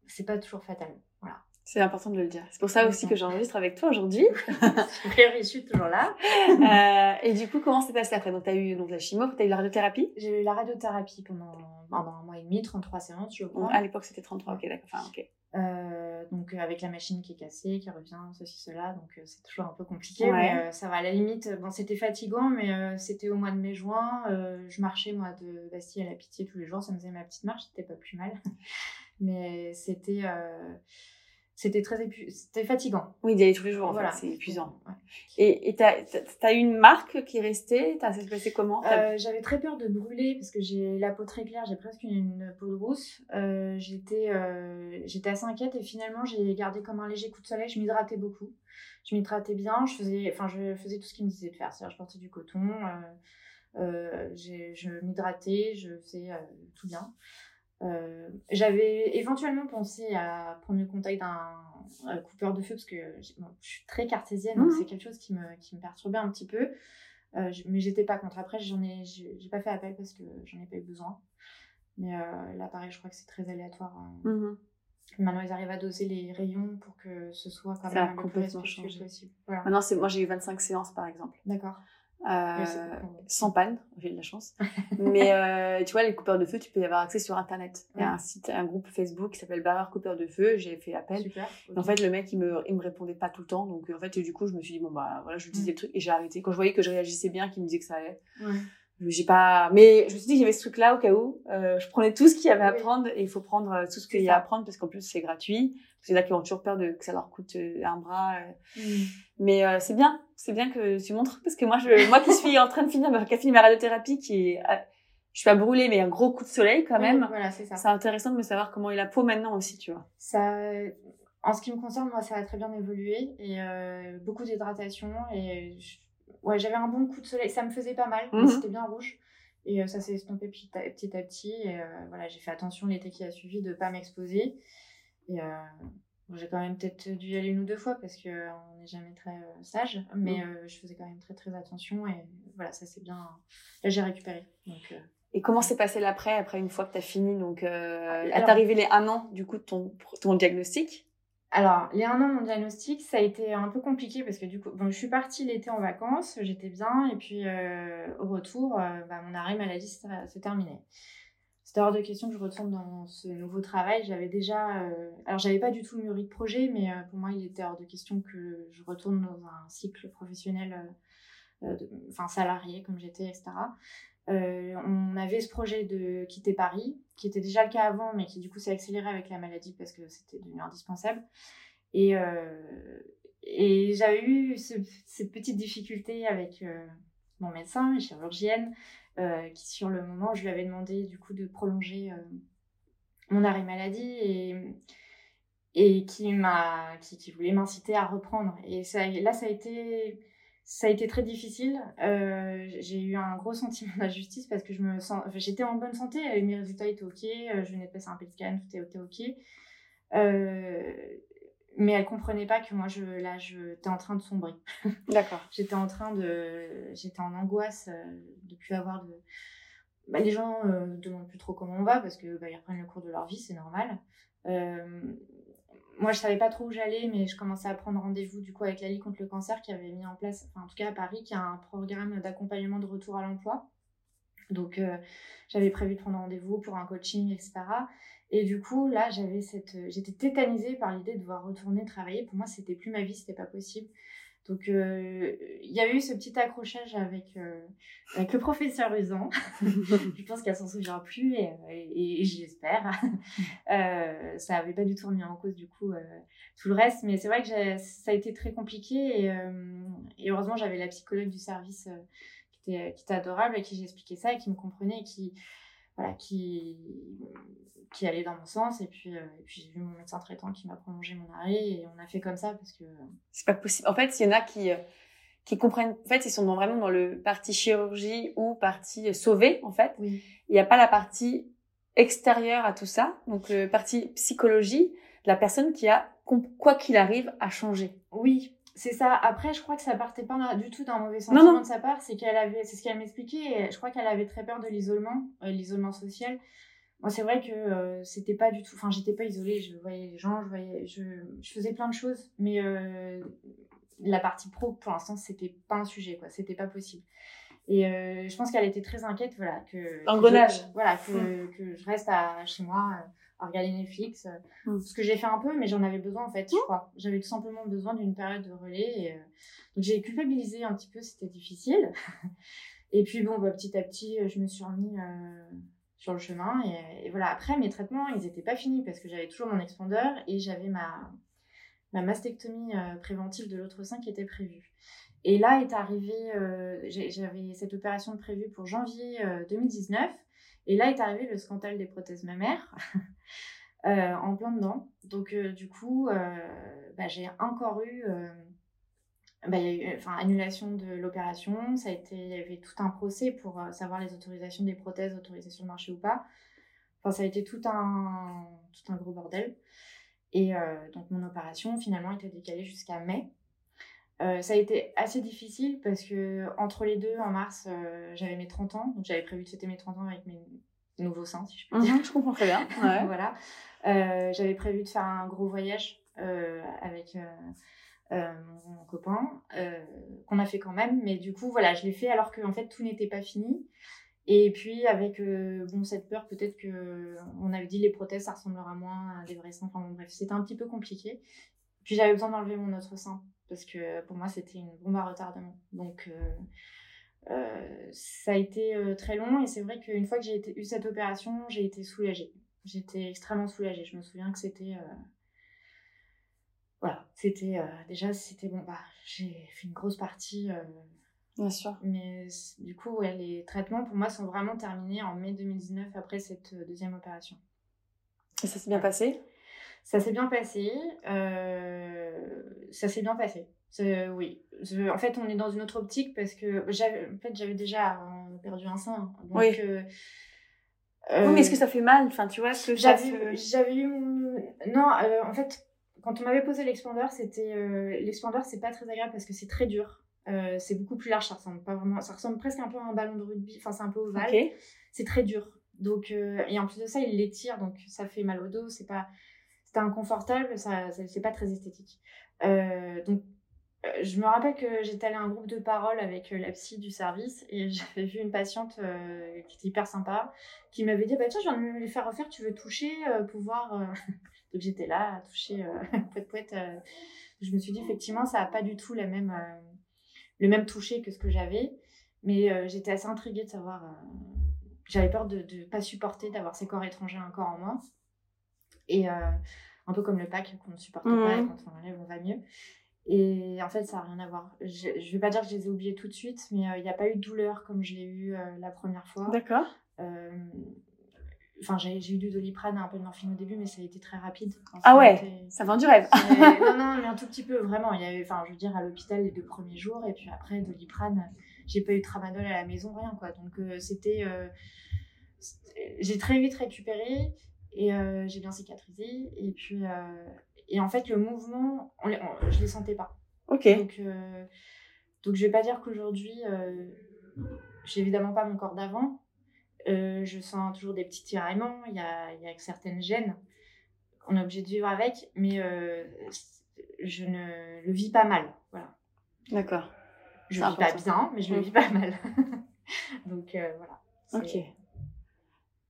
B: c'est pas toujours fatal. Voilà.
C: C'est important de le dire. C'est pour ça aussi que j'enregistre avec toi aujourd'hui.
B: je suis toujours là.
C: euh, et du coup, comment s'est passé après? Donc, tu as eu donc, la chimio, tu as eu la radiothérapie?
B: J'ai eu la radiothérapie pendant, pendant un mois et demi, 33 séances, je crois.
C: à l'époque, c'était 33, ok, d'accord. Enfin, ok.
B: Euh, donc, avec la machine qui est cassée, qui revient, ceci, cela. Donc, euh, c'est toujours un peu compliqué. Mais euh, ça va à la limite. Bon, c'était fatigant, mais c'était au mois de mai-juin. je marchais, moi, de Bastille à la Pitié tous les jours. Ça me faisait ma petite marche. C'était pas plus mal. mais c'était c'était très c'était fatigant.
C: Oui, d'y aller tous les jours, en voilà. c'est épuisant. Et tu as, eu une marque qui est restée? Ça s'est passé comment?
B: Euh, J'avais très peur de brûler parce que j'ai la peau très claire, j'ai presque une, peau de rousse. Euh, j'étais euh, j'étais assez inquiète et finalement j'ai gardé comme un léger coup de soleil. Je m'hydratais beaucoup. Je m'hydratais bien, je faisais, enfin, je faisais tout ce qu'il me disait de faire. C'est-à-dire, je portais du coton, je m'hydratais, je faisais tout bien. Euh, j'avais éventuellement pensé à prendre le contact d'un coupeur de feu parce que je suis très cartésienne, donc mmh. c'est quelque chose qui me, qui me perturbait un petit peu. Euh, mais j'étais pas contre. Après, j'en ai, j'ai pas fait appel parce que j'en ai pas eu besoin. Mais euh, là, pareil, je crois que c'est très aléatoire. Hein. Mmh Maintenant, ils arrivent à doser les rayons pour que ce soit quand même le plus possible.
C: Voilà. Maintenant, moi, j'ai eu 25 séances, par exemple.
B: D'accord.
C: Euh, sans panne, j'ai eu de la chance. Mais euh, tu vois, les coupeurs de feu, tu peux y avoir accès sur Internet. Il y a un site, un groupe Facebook qui s'appelle Barreur Coupeur de Feu. J'ai fait appel. Super, En fait, le mec, il me, il me répondait pas tout le temps. Donc, en fait, du coup, je me suis dit, bon, bah, voilà, je lui disais le truc et j'ai arrêté. Quand je voyais que je réagissais bien, qu'il me disait que ça allait. Ouais. J'ai pas, mais je me suis dit qu'il y avait ce truc-là au cas où. Euh, je prenais tout ce qu'il y avait à prendre et il faut prendre euh, tout ce qu'il y a à prendre parce qu'en plus c'est gratuit. C'est là qui ont toujours peur de que ça leur coûte euh, un bras. Euh. Mm. Mais euh, c'est bien, c'est bien que tu montres parce que moi, je, moi qui suis en train de finir, qui a fini ma radiothérapie, qui est, je suis pas brûlée, mais un gros coup de soleil quand même.
B: voilà, c'est ça.
C: C'est intéressant de me savoir comment est la peau maintenant aussi, tu vois.
B: Ça, en ce qui me concerne, moi, ça a très bien évolué et beaucoup d'hydratation et ouais, j'avais un bon coup de soleil. Ça me faisait pas mal, mais mhm. c'était bien rouge. Et ça s'est estompé petit à petit. À petit et voilà, j'ai fait attention l'été qui a suivi de pas m'exposer. Et euh, j'ai quand même peut-être dû y aller une ou deux fois parce qu'on n'est jamais très euh, sage, mais mm. euh, je faisais quand même très très attention et voilà, ça c'est bien. Là j'ai récupéré. Donc,
C: et comment s'est passé l'après, après une fois que tu as fini Donc, euh, est arrivé les un an du coup de ton, ton diagnostic?
B: Alors, les un an, mon diagnostic, ça a été un peu compliqué parce que du coup, bon, je suis partie l'été en vacances, j'étais bien, et puis au retour, bah, mon arrêt maladie s'est terminé c'était hors de question que je retourne dans ce nouveau travail. J'avais déjà, euh, alors j'avais pas du tout mûri de projet, mais euh, pour moi il était hors de question que je retourne dans un cycle professionnel, euh, enfin salarié comme j'étais, etc. on avait ce projet de quitter Paris, qui était déjà le cas avant, mais qui du coup s'est accéléré avec la maladie parce que c'était devenu indispensable. Et, et j'avais eu cette petite difficulté avec mon médecin, mes chirurgiennes, euh, qui sur le moment, je lui avais demandé du coup de prolonger euh, mon arrêt maladie et, et qui m'a qui, voulait m'inciter à reprendre. Et ça, là, ça a été ça a été très difficile. Euh, j'ai eu un gros sentiment d'injustice parce que je me sens, j'étais en bonne santé, mes résultats étaient ok, euh, je venais de passer un PET scan, tout était ok. Euh, mais elle comprenait pas que moi, je, là, j'étais en train de sombrer.
C: D'accord.
B: j'étais en train de, j'étais en angoisse de plus avoir de. Bah, les gens ne demandent plus trop comment on va parce que bah, ils reprennent le cours de leur vie, c'est normal moi, je savais pas trop où j'allais, mais je commençais à prendre rendez-vous du coup avec la Ligue contre le cancer qui avait mis en place, enfin, en tout cas à Paris, qui a un programme d'accompagnement de retour à l'emploi. Donc, euh, j'avais prévu de prendre rendez-vous pour un coaching, etc. Et du coup, là, j'avais cette, j'étais tétanisée par l'idée de devoir retourner travailler. Pour moi, c'était plus ma vie, c'était pas possible. Donc, euh, il y a eu ce petit accrochage avec, euh, avec le professeur Usan. je pense qu'elle s'en souvient plus et, et, j'espère. euh, ça n'avait pas du tout remis en cause, du coup, euh, tout le reste. Mais c'est vrai que ça a été très compliqué. Et, et heureusement, j'avais la psychologue du service qui était, qui, était, adorable, à qui j'expliquais ça et qui me comprenait et qui, voilà, qui, qui allait dans mon sens. Et puis, euh, et puis j'ai vu mon médecin traitant qui m'a prolongé mon arrêt et on a fait comme ça parce que.
C: C'est pas possible. En fait, il y en a qui, euh, qui comprennent. En fait, ils sont vraiment dans le parti chirurgie ou partie sauver, en fait.
B: Oui.
C: Il n'y a pas la partie extérieure à tout ça. Donc, le partie psychologie de la personne qui a, quoi qu'il arrive, à changer.
B: Oui, c'est ça. Après, je crois que ça partait pas du tout d'un mauvais sentiment de sa part. C'est qu'elle avait, c'est ce qu'elle m'expliquait. Je crois qu'elle avait très peur de l'isolement, l'isolement social. Moi, c'est vrai que euh, c'était pas du tout. Enfin, j'étais pas isolée. Je voyais les gens, je voyais, je, je faisais plein de choses, mais euh, la partie pro, pour l'instant, c'était pas un sujet, quoi. C'était pas possible. Et euh, je pense qu'elle était très inquiète, voilà, que.
C: L'engrenage.
B: Voilà, que, mmh. que, je reste à, chez moi à regarder Netflix. Mmh. Ce que j'ai fait un peu, mais j'en avais besoin, en fait, je crois. J'avais tout simplement besoin d'une période de relais. Et, donc, j'ai culpabilisé un petit peu, c'était difficile. et puis, bon, bah, petit à petit, je me suis remis sur le chemin. Et, voilà, après, mes traitements, ils n'étaient pas finis parce que j'avais toujours mon expandeur et j'avais ma, ma mastectomie euh, préventive de l'autre sein qui était prévue. Et là est arrivé, euh, j'avais cette opération prévue pour janvier 2019. Euh, et là est arrivé le scandale des prothèses mammaires. en plein dedans. Donc, du coup, bah, j'ai encore eu bah, eu annulation de l'opération. Il y avait tout un procès pour euh, savoir les autorisations des prothèses autorisées sur le marché ou pas. Enfin, ça a été tout un, tout un gros bordel. Et euh, donc, mon opération, finalement, était décalée jusqu'à mai. Euh, ça a été assez difficile parce que entre les deux, en mars, j'avais mes 30 ans. Donc, j'avais prévu de fêter mes 30 ans avec mes nouveaux seins, si je peux dire.
C: Mhm, je comprends très bien.
B: voilà. j'avais prévu de faire un gros voyage avec euh, mon copain, euh, qu'on a fait quand même. Mais du coup, voilà, je l'ai fait alors que en fait tout n'était pas fini. Et puis avec euh, bon cette peur, peut-être que on avait dit les prothèses, ça ressemblera moins à des vrais seins. Enfin bon, bref, c'était un petit peu compliqué. Puis j'avais besoin d'enlever mon autre sein parce que pour moi c'était une bombe à retardement. Donc ça a été très long et c'est vrai qu'une fois que j'ai eu cette opération, j'ai été soulagée. J'étais extrêmement soulagée. Je me souviens que c'était voilà, c'était euh, déjà, c'était bon, bah, j'ai fait une grosse partie. Euh,
C: Bien sûr.
B: Mais du coup, les traitements pour moi sont vraiment terminés en mai 2019 après cette euh, deuxième opération.
C: Et ça s'est bien passé?
B: Ça s'est bien passé. ça s'est bien passé. oui. En fait, on est dans une autre optique parce que j'avais, en fait, j'avais déjà perdu un sein. Donc,
C: oui. oui, mais est-ce que ça fait mal? Enfin, tu vois,
B: que j'avais, j'avais eu. Non, en fait, quand on m'avait posé l'expandeur, c'était euh, l'expandeur, c'est pas très agréable parce que c'est très dur. Euh, c'est beaucoup plus large, ça ressemble pas vraiment, ça ressemble presque un peu à un ballon de rugby. Enfin, c'est un peu ovale. C'est très dur. Donc, euh, et en plus de ça, il l'étire, donc ça fait mal au dos. C'est pas, c'était inconfortable. Ça, c'est pas très esthétique. donc, je me rappelle que j'étais allée à un groupe de parole avec la psy du service et j'avais vu une patiente qui était hyper sympa qui m'avait dit bah tiens je viens de me les faire refaire tu veux toucher pour voir donc j'étais là à toucher euh, poète poète. Euh, je me suis dit effectivement ça n'a pas du tout la même, euh, le même toucher que ce que j'avais. Mais j'étais assez intriguée de savoir. j'avais peur de ne pas supporter d'avoir ces corps étrangers encore en moi. Et un peu comme le pack qu'on ne supporte pas et quand on enlève on va mieux. Et en fait, ça n'a rien à voir. Je ne vais pas dire que je les ai oubliés tout de suite, mais il n'y a pas eu de douleur comme je l'ai eu la première fois.
C: D'accord
B: Enfin, j'ai j'ai eu du doliprane un peu de morphine au début, mais ça a été très rapide. Enfin,
C: Ah ouais,
B: été-
C: ça vend du rêve.
B: non, non, mais un tout petit peu, vraiment. Il y avait, enfin, je veux dire, à l'hôpital les deux premiers jours, et puis après, Doliprane, j'ai pas eu de tramadol à la maison, rien, quoi. Donc, euh, c'était. euh, j'ai très vite récupéré, et euh, j'ai bien cicatrisé, et puis. Et en fait, le mouvement, on les- on- je les sentais pas.
C: Ok.
B: Donc, euh, donc je vais pas dire qu'aujourd'hui, euh, j'ai évidemment pas mon corps d'avant. Euh, je sens toujours des petits tiraillements. Il y a, il y a certaines gènes qu'on est obligé de vivre avec, mais euh, je ne le vis pas mal. Voilà.
C: D'accord.
B: Je
C: C'est
B: le vis pas bien, mais je le
C: Mm.
B: vis pas mal. donc voilà.
C: Ok.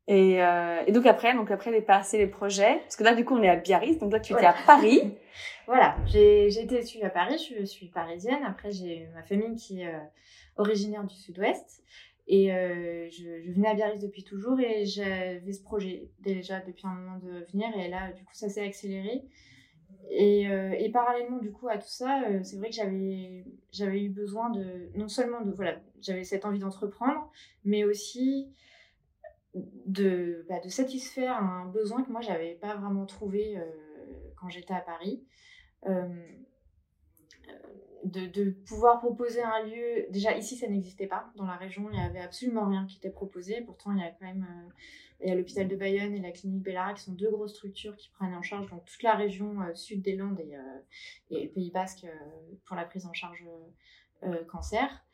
C: Et, euh, et donc après, donc après les passés les projets, parce que là du coup on est à Biarritz, donc là tu étais
B: Ouais.
C: à Paris.
B: Voilà, j'ai été à Paris, je suis parisienne. Après, j'ai ma famille qui est euh, originaire du sud-ouest. Et euh, je, je venais à Biarritz depuis toujours et j'avais ce projet déjà depuis un moment de venir. Et là, du coup, ça s'est accéléré. Et, et parallèlement, du coup, à tout ça, c'est vrai que j'avais j'avais eu besoin de, non seulement de, voilà, j'avais cette envie d'entreprendre, mais aussi de, bah, de satisfaire un besoin que moi, j'avais pas vraiment trouvé euh, quand j'étais à Paris. Euh, de, de pouvoir proposer un lieu. Déjà, ici, ça n'existait pas. Dans la région, il n'y avait absolument rien qui était proposé. Pourtant, il y a quand même. euh, il y a l'hôpital de Bayonne et la clinique Bellara qui sont deux grosses structures qui prennent en charge donc, toute la région sud des Landes et, et Pays Basque pour la prise en charge cancer.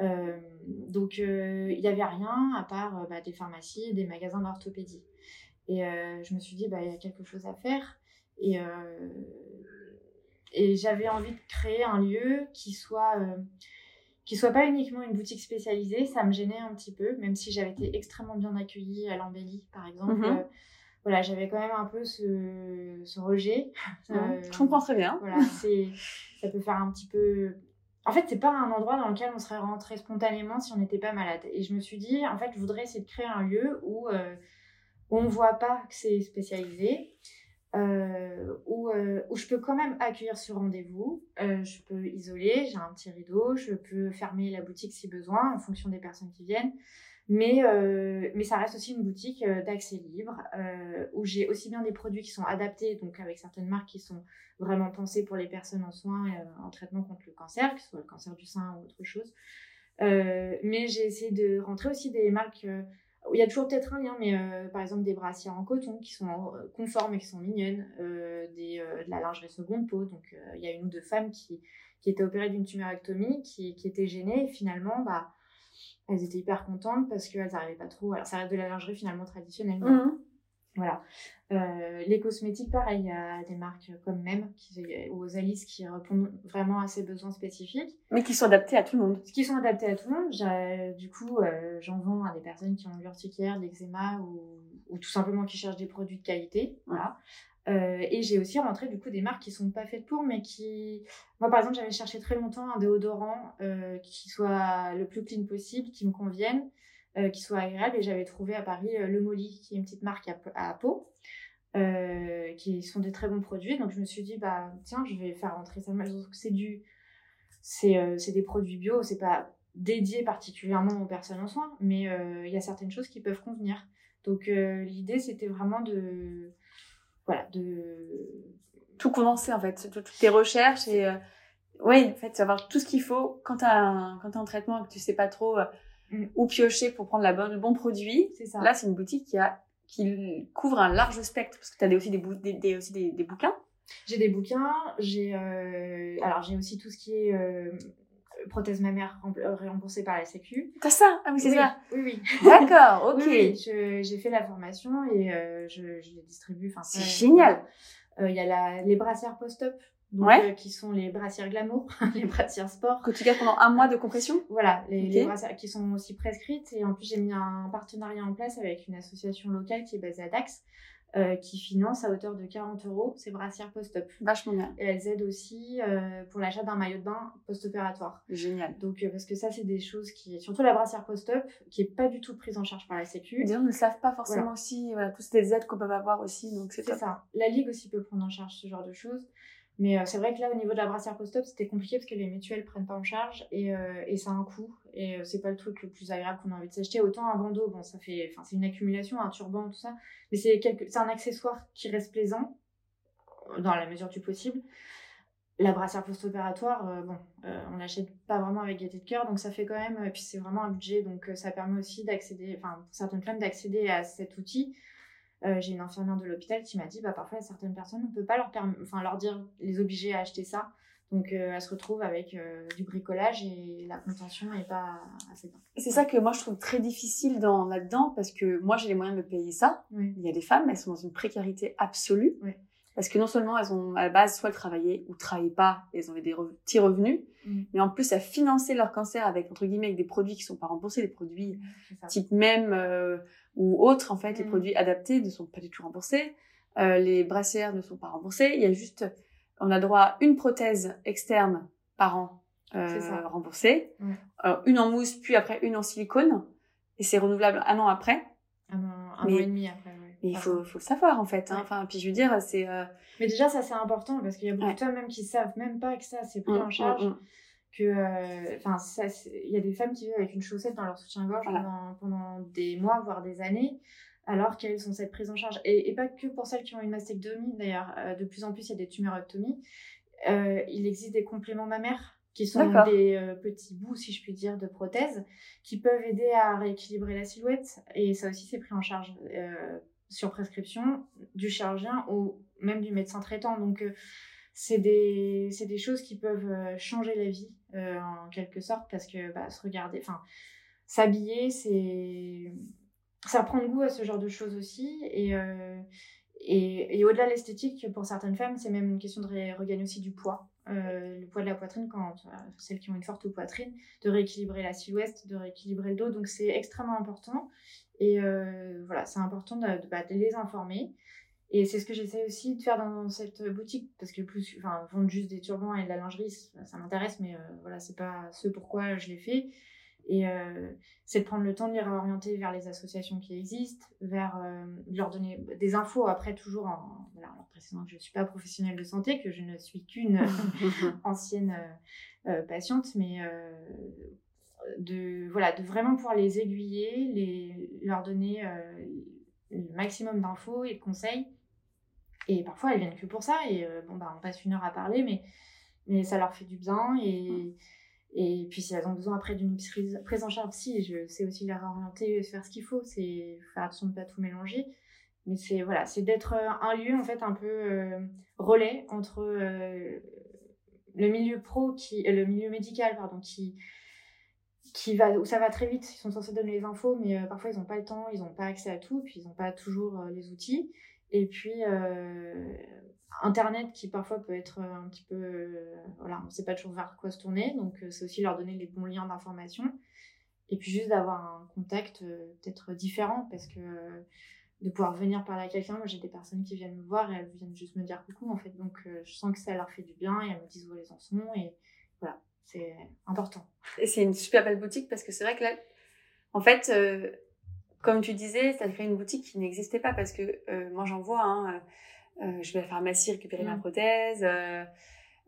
B: Euh, donc, il n'y avait rien à part bah, des pharmacies et des magasins d'orthopédie. Et je me suis dit, bah, il y a quelque chose à faire. Et, et j'avais envie de créer un lieu qui soit, qui soit pas uniquement une boutique spécialisée. Ça me gênait un petit peu, même si j'avais été extrêmement bien accueillie à l'embellie, par exemple. Euh, voilà, j'avais quand même un peu ce, ce rejet. Euh,
C: Je comprends très bien.
B: voilà, ça peut faire un petit peu. En fait, c'est pas un endroit dans lequel on serait rentré spontanément si on n'était pas malade. Et je me suis dit, en fait, je voudrais essayer de créer un lieu où, euh, on voit pas que c'est spécialisé, euh, où, euh, où je peux quand même accueillir sur rendez-vous. Je peux isoler, j'ai un petit rideau, je peux fermer la boutique si besoin en fonction des personnes qui viennent. Mais, euh, mais ça reste aussi une boutique euh, d'accès libre euh, où j'ai aussi bien des produits qui sont adaptés, donc avec certaines marques qui sont vraiment pensées pour les personnes en soins et en traitement contre le cancer, que ce soit le cancer du sein ou autre chose. Mais j'ai essayé de rentrer aussi des marques où il y a toujours peut-être un lien, mais par exemple des brassières en coton qui sont conformes et qui sont mignonnes, des, de la lingerie seconde peau. Donc il y a une ou deux femmes qui, qui étaient opérées d'une tumorectomie, qui, qui étaient gênées et finalement, bah, elles étaient hyper contentes parce qu'elles n'arrivaient pas trop. Alors ça reste de la lingerie finalement traditionnelle. mais
C: Mhm.
B: voilà. Euh, les cosmétiques, pareil, il y a des marques comme Même qui, ou Osalis qui répondent vraiment à ces besoins spécifiques,
C: Mais qui sont adaptés à tout le monde.
B: qui sont adaptés à tout le monde. Du coup, euh, j'en vends à des personnes qui ont l'urticaire, l'eczéma ou, ou tout simplement qui cherchent des produits de qualité. Voilà. Euh, et j'ai aussi rentré du coup des marques qui sont pas faites pour, mais qui. Moi, par exemple, j'avais cherché très longtemps un déodorant euh, qui soit le plus clean possible, qui me convienne, euh, qui soit agréable. Et j'avais trouvé à Paris le Molly, qui est une petite marque à, à peau, qui sont des très bons produits. Donc je me suis dit, bah tiens, je vais faire rentrer ça. Je trouve que c'est du. C'est des produits bio, c'est pas dédié particulièrement aux personnes en soins, mais il y a certaines choses qui peuvent convenir. Donc euh, l'idée, c'était vraiment de. Voilà, de.
C: Tout condenser en fait, tout- toutes tes recherches et euh, oui, en fait, savoir tout ce qu'il faut quand un, quand t'as un traitement et que tu sais pas trop euh,
B: Mm.
C: où piocher pour prendre la bonne, le bon produit.
B: Ça.
C: Là, c'est une boutique qui a qui couvre un large spectre parce que tu as des, aussi des, bou- des, des- aussi des, des bouquins.
B: J'ai des bouquins, j'ai euh, alors j'ai aussi tout ce qui est euh, prothèse mammaire rem- euh, remboursée par la Sécu.
C: T'as ça? Ah oui, c'est
B: oui,
C: ça.
B: Oui, oui.
C: D'accord, ok.
B: Oui, oui, j'ai fait la formation et euh, je, je les distribue. Enfin,
C: C'est génial.
B: Euh, Il y a la, les brassières post-op,
C: Ouais.
B: euh, qui sont les brassières glamour, les brassières sport.
C: Que tu gardes pendant un mois de compression?
B: Voilà, les, les brassières qui sont aussi prescrites. Et en plus, j'ai mis un partenariat en place avec une association locale qui est basée à Dax, euh, qui finance à hauteur de 40 euros ces brassières post-op.
C: Vachement bien.
B: Et elles aident aussi euh, pour l'achat d'un maillot de bain post-opératoire.
C: Génial.
B: Donc, euh, parce que ça, c'est des choses qui. Surtout la brassière post-op, qui est pas du tout prise en charge par la Sécu.
C: Les gens ne le savent pas forcément
B: Voilà.
C: aussi. Voilà, toutes ces aides qu'on peut avoir aussi, donc c'est
B: ça. La Ligue aussi peut prendre en charge ce genre de choses. Mais c'est vrai que là, au niveau de la brassière post-op, c'était compliqué parce que les mutuelles prennent pas en charge et, et ça a un coût. Et c'est pas le truc le plus agréable qu'on a envie de s'acheter. Autant un bandeau, bon, ça fait, enfin, c'est une accumulation, un turban, tout ça, mais c'est quelque... un accessoire qui reste plaisant dans la mesure du possible. La brassière post-opératoire, euh, bon, euh, on l'achète pas vraiment avec gaieté de cœur, donc ça fait quand même, et puis c'est vraiment un budget, donc ça permet aussi d'accéder, enfin, pour certaines femmes, d'accéder à cet outil. j'ai une infirmière de l'hôpital qui m'a dit, bah parfois, certaines personnes, on peut pas leur, leur dire, les obliger à acheter ça. Donc, elle se retrouve avec du bricolage et la contention n'est pas assez bonne.
C: C'est ça que moi, je trouve très difficile dans, là-dedans parce que moi, j'ai les moyens de me payer ça. Il y a des femmes, elles sont dans une précarité absolue.
B: Oui.
C: Parce que non seulement elles ont à la base soit elles travaillaient ou travaillaient pas, elles avaient des petits revenus,
B: Mm.
C: mais en plus à financer leur cancer avec entre guillemets avec des produits qui sont pas remboursés, des produits
B: ça.
C: type même euh, ou autres en fait, les
B: Mm.
C: produits adaptés ne sont pas du tout remboursés, Euh, les brassières ne sont pas remboursées, il y a juste on a droit à une prothèse externe par an euh, remboursée,
B: Ouais.
C: Alors, une en mousse puis après une en silicone et c'est renouvelable un an après.
B: Un, an- un
C: Mais-
B: mois et demi après.
C: Mais il faut, faut le savoir en fait. Hein.
B: Ouais.
C: Enfin, puis je veux dire, c'est euh,
B: Mais déjà, ça, c'est important parce qu'il y a beaucoup
C: Ouais.
B: de femmes même qui savent même pas que ça, c'est pris
C: mm,
B: en charge.
C: mm, mm.
B: que euh, enfin il y a des femmes qui vivent avec une chaussette dans leur soutien-gorge
C: Voilà.
B: pendant, pendant des mois voire des années alors qu'elles sont cette prise en charge? Et, et pas que pour celles qui ont une mastectomie d'ailleurs. Euh, de plus en plus il y a des tumeurectomies Euh, il existe des compléments mammaires qui sont des euh, petits bouts si je puis dire de prothèses qui peuvent aider à rééquilibrer la silhouette. Et ça aussi c'est pris en charge sur prescription du chirurgien ou même du médecin traitant. Donc c'est des, des choses qui peuvent changer la vie en quelque sorte parce que bah, se regarder, enfin s'habiller, c'est ça prend goût à ce genre de choses aussi. Et euh, et, et au-delà de l'esthétique pour certaines femmes c'est même une question de regagner aussi du poids. Euh, le poids de la poitrine quand euh, celles qui ont une forte poitrine de rééquilibrer la silhouette de rééquilibrer le dos. Donc c'est extrêmement important. Et voilà c'est important bah, de les informer. Et c'est ce que j'essaie aussi de faire dans cette boutique, parce que plus, enfin, vendre juste des turbans et de la lingerie, ça, ça m'intéresse, mais voilà, c'est pas ce pourquoi je l'ai fait. Et euh, c'est de prendre le temps de les réorienter vers les associations qui existent, vers euh, de leur donner des infos. Après, toujours en, voilà, en leur précisant que je ne suis pas professionnelle de santé, que je ne suis qu'une ancienne euh, patiente, mais de, voilà, de vraiment pouvoir les aiguiller, les, leur donner le maximum d'infos et de conseils. Et parfois, elles viennent que pour ça. Et bon, bah, on passe une heure à parler, mais, mais ça leur fait du bien. Et, et puis, si elles ont besoin après d'une prise, en charge, si, je sais aussi les réorienter, faire ce qu'il faut. C'est faire attention de ne pas tout mélanger. Mais c'est voilà, c'est d'être euh, un lieu, en fait, un peu euh, relais entre euh, le milieu pro, qui, le milieu médical, pardon, qui, qui va, où ça va très vite. Ils sont censés donner les infos, mais parfois, ils n'ont pas le temps, ils n'ont pas accès à tout, puis ils n'ont pas toujours les outils. Et puis, Internet qui parfois peut être un petit peu... euh, voilà, on ne sait pas toujours vers quoi se tourner. Donc, euh, c'est aussi leur donner les bons liens d'information. Et puis, juste d'avoir un contact euh, peut-être différent parce que euh, de pouvoir venir parler à quelqu'un, moi, j'ai des personnes qui viennent me voir et elles viennent juste me dire coucou, en fait. Donc, euh, je sens que ça leur fait du bien et elles me disent où elles en sont. Et voilà, c'est important.
C: Et c'est une super belle boutique parce que c'est vrai que là, en fait, euh, comme tu disais, tu as créé une boutique qui n'existait pas parce que euh, moi j'en vois, hein, euh, je vais à la pharmacie récupérer ma
B: Mm.
C: prothèse, euh,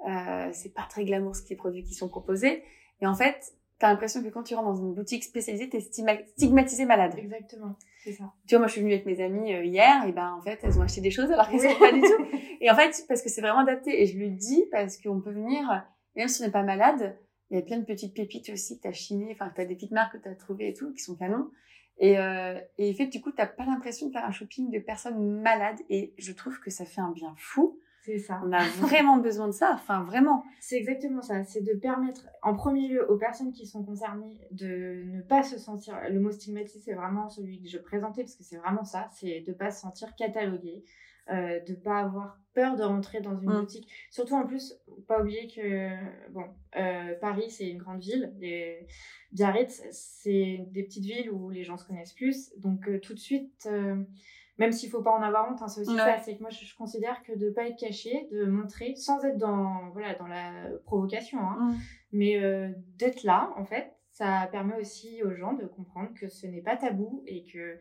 C: euh, c'est pas très glamour ce qui est produits qui sont proposés. Et en fait, tu as l'impression que quand tu rentres dans une boutique spécialisée, tu es stigmatisé malade.
B: Exactement, c'est ça.
C: Tu vois, moi je suis venue avec mes amies euh, hier, et ben en fait elles ont acheté des choses alors qu'elles
B: Oui.
C: sont pas du tout. Et en fait, parce que c'est vraiment adapté, et je lui dis parce qu'on peut venir, même si on n'est pas malade, il y a plein de petites pépites aussi que tu as chinées, enfin que tu as des petites marques que tu as trouvées et tout, qui sont canons. Et, euh, et en fait, du coup, tu pas l'impression de faire un shopping de personnes malades, et je trouve que ça fait un bien fou.
B: C'est ça.
C: On a vraiment besoin de ça, enfin vraiment.
B: C'est exactement ça, c'est de permettre en premier lieu aux personnes qui sont concernées de ne pas se sentir, le mot stigmatisé c'est vraiment celui que je présentais parce que c'est vraiment ça, c'est de ne pas se sentir catalogué, euh, de ne pas avoir peur de rentrer dans une
C: Mm.
B: boutique. Surtout en plus, pas oublier que bon, euh, Paris c'est une grande ville, les... Biarritz c'est des petites villes où les gens se connaissent plus, donc euh, tout de suite... euh, même s'il faut pas en avoir honte, hein, c'est aussi
C: Ouais.
B: ça. C'est que moi, je, je considère que de pas être caché, de montrer, sans être dans voilà dans la provocation, hein, mais euh, d'être là, en fait, ça permet aussi aux gens de comprendre que ce n'est pas tabou et que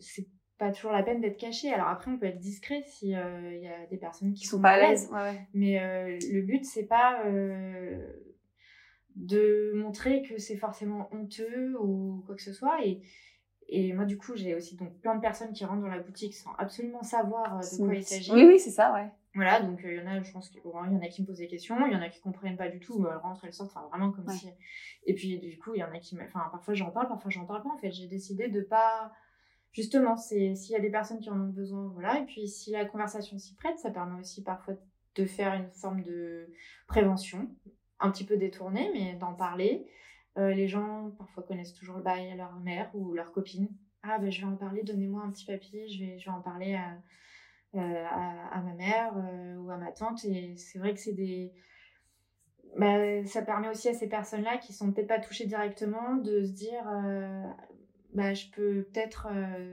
B: c'est pas toujours la peine d'être caché. Alors après, on peut être discret si euh, il y a des personnes qui
C: Qui sont pas à l'aise. Ouais, ouais.
B: mais euh, le but, c'est pas euh, de montrer que c'est forcément honteux ou quoi que ce soit. Et, et moi, du coup, j'ai aussi donc plein de personnes qui rentrent dans la boutique sans absolument savoir euh, de quoi il s'agit.
C: Oui, oui, c'est ça, ouais.
B: Voilà, donc il y en a, je pense qu'il y en a qui me posent des questions, il y en a qui comprennent pas du tout, elles rentrent, elles sortent, enfin vraiment comme si. Et puis du coup, il y en a qui, enfin parfois j'en parle, parfois j'en parle pas. En fait, j'ai décidé de pas. Justement, c'est s'il y a des personnes qui en ont besoin, voilà. Et puis si la conversation s'y prête, ça permet aussi parfois de faire une forme de prévention, un petit peu détournée, mais d'en parler. Euh, les gens parfois connaissent toujours le bail à leur mère ou leur copine. Ah ben je vais en parler, donnez-moi un petit papier, je vais, je vais en parler à euh, à, ma mère euh, ou à ma tante. Et c'est vrai que c'est des. Bah, ça permet aussi à ces personnes-là qui sont peut-être pas touchées directement de se dire bah, je peux peut-être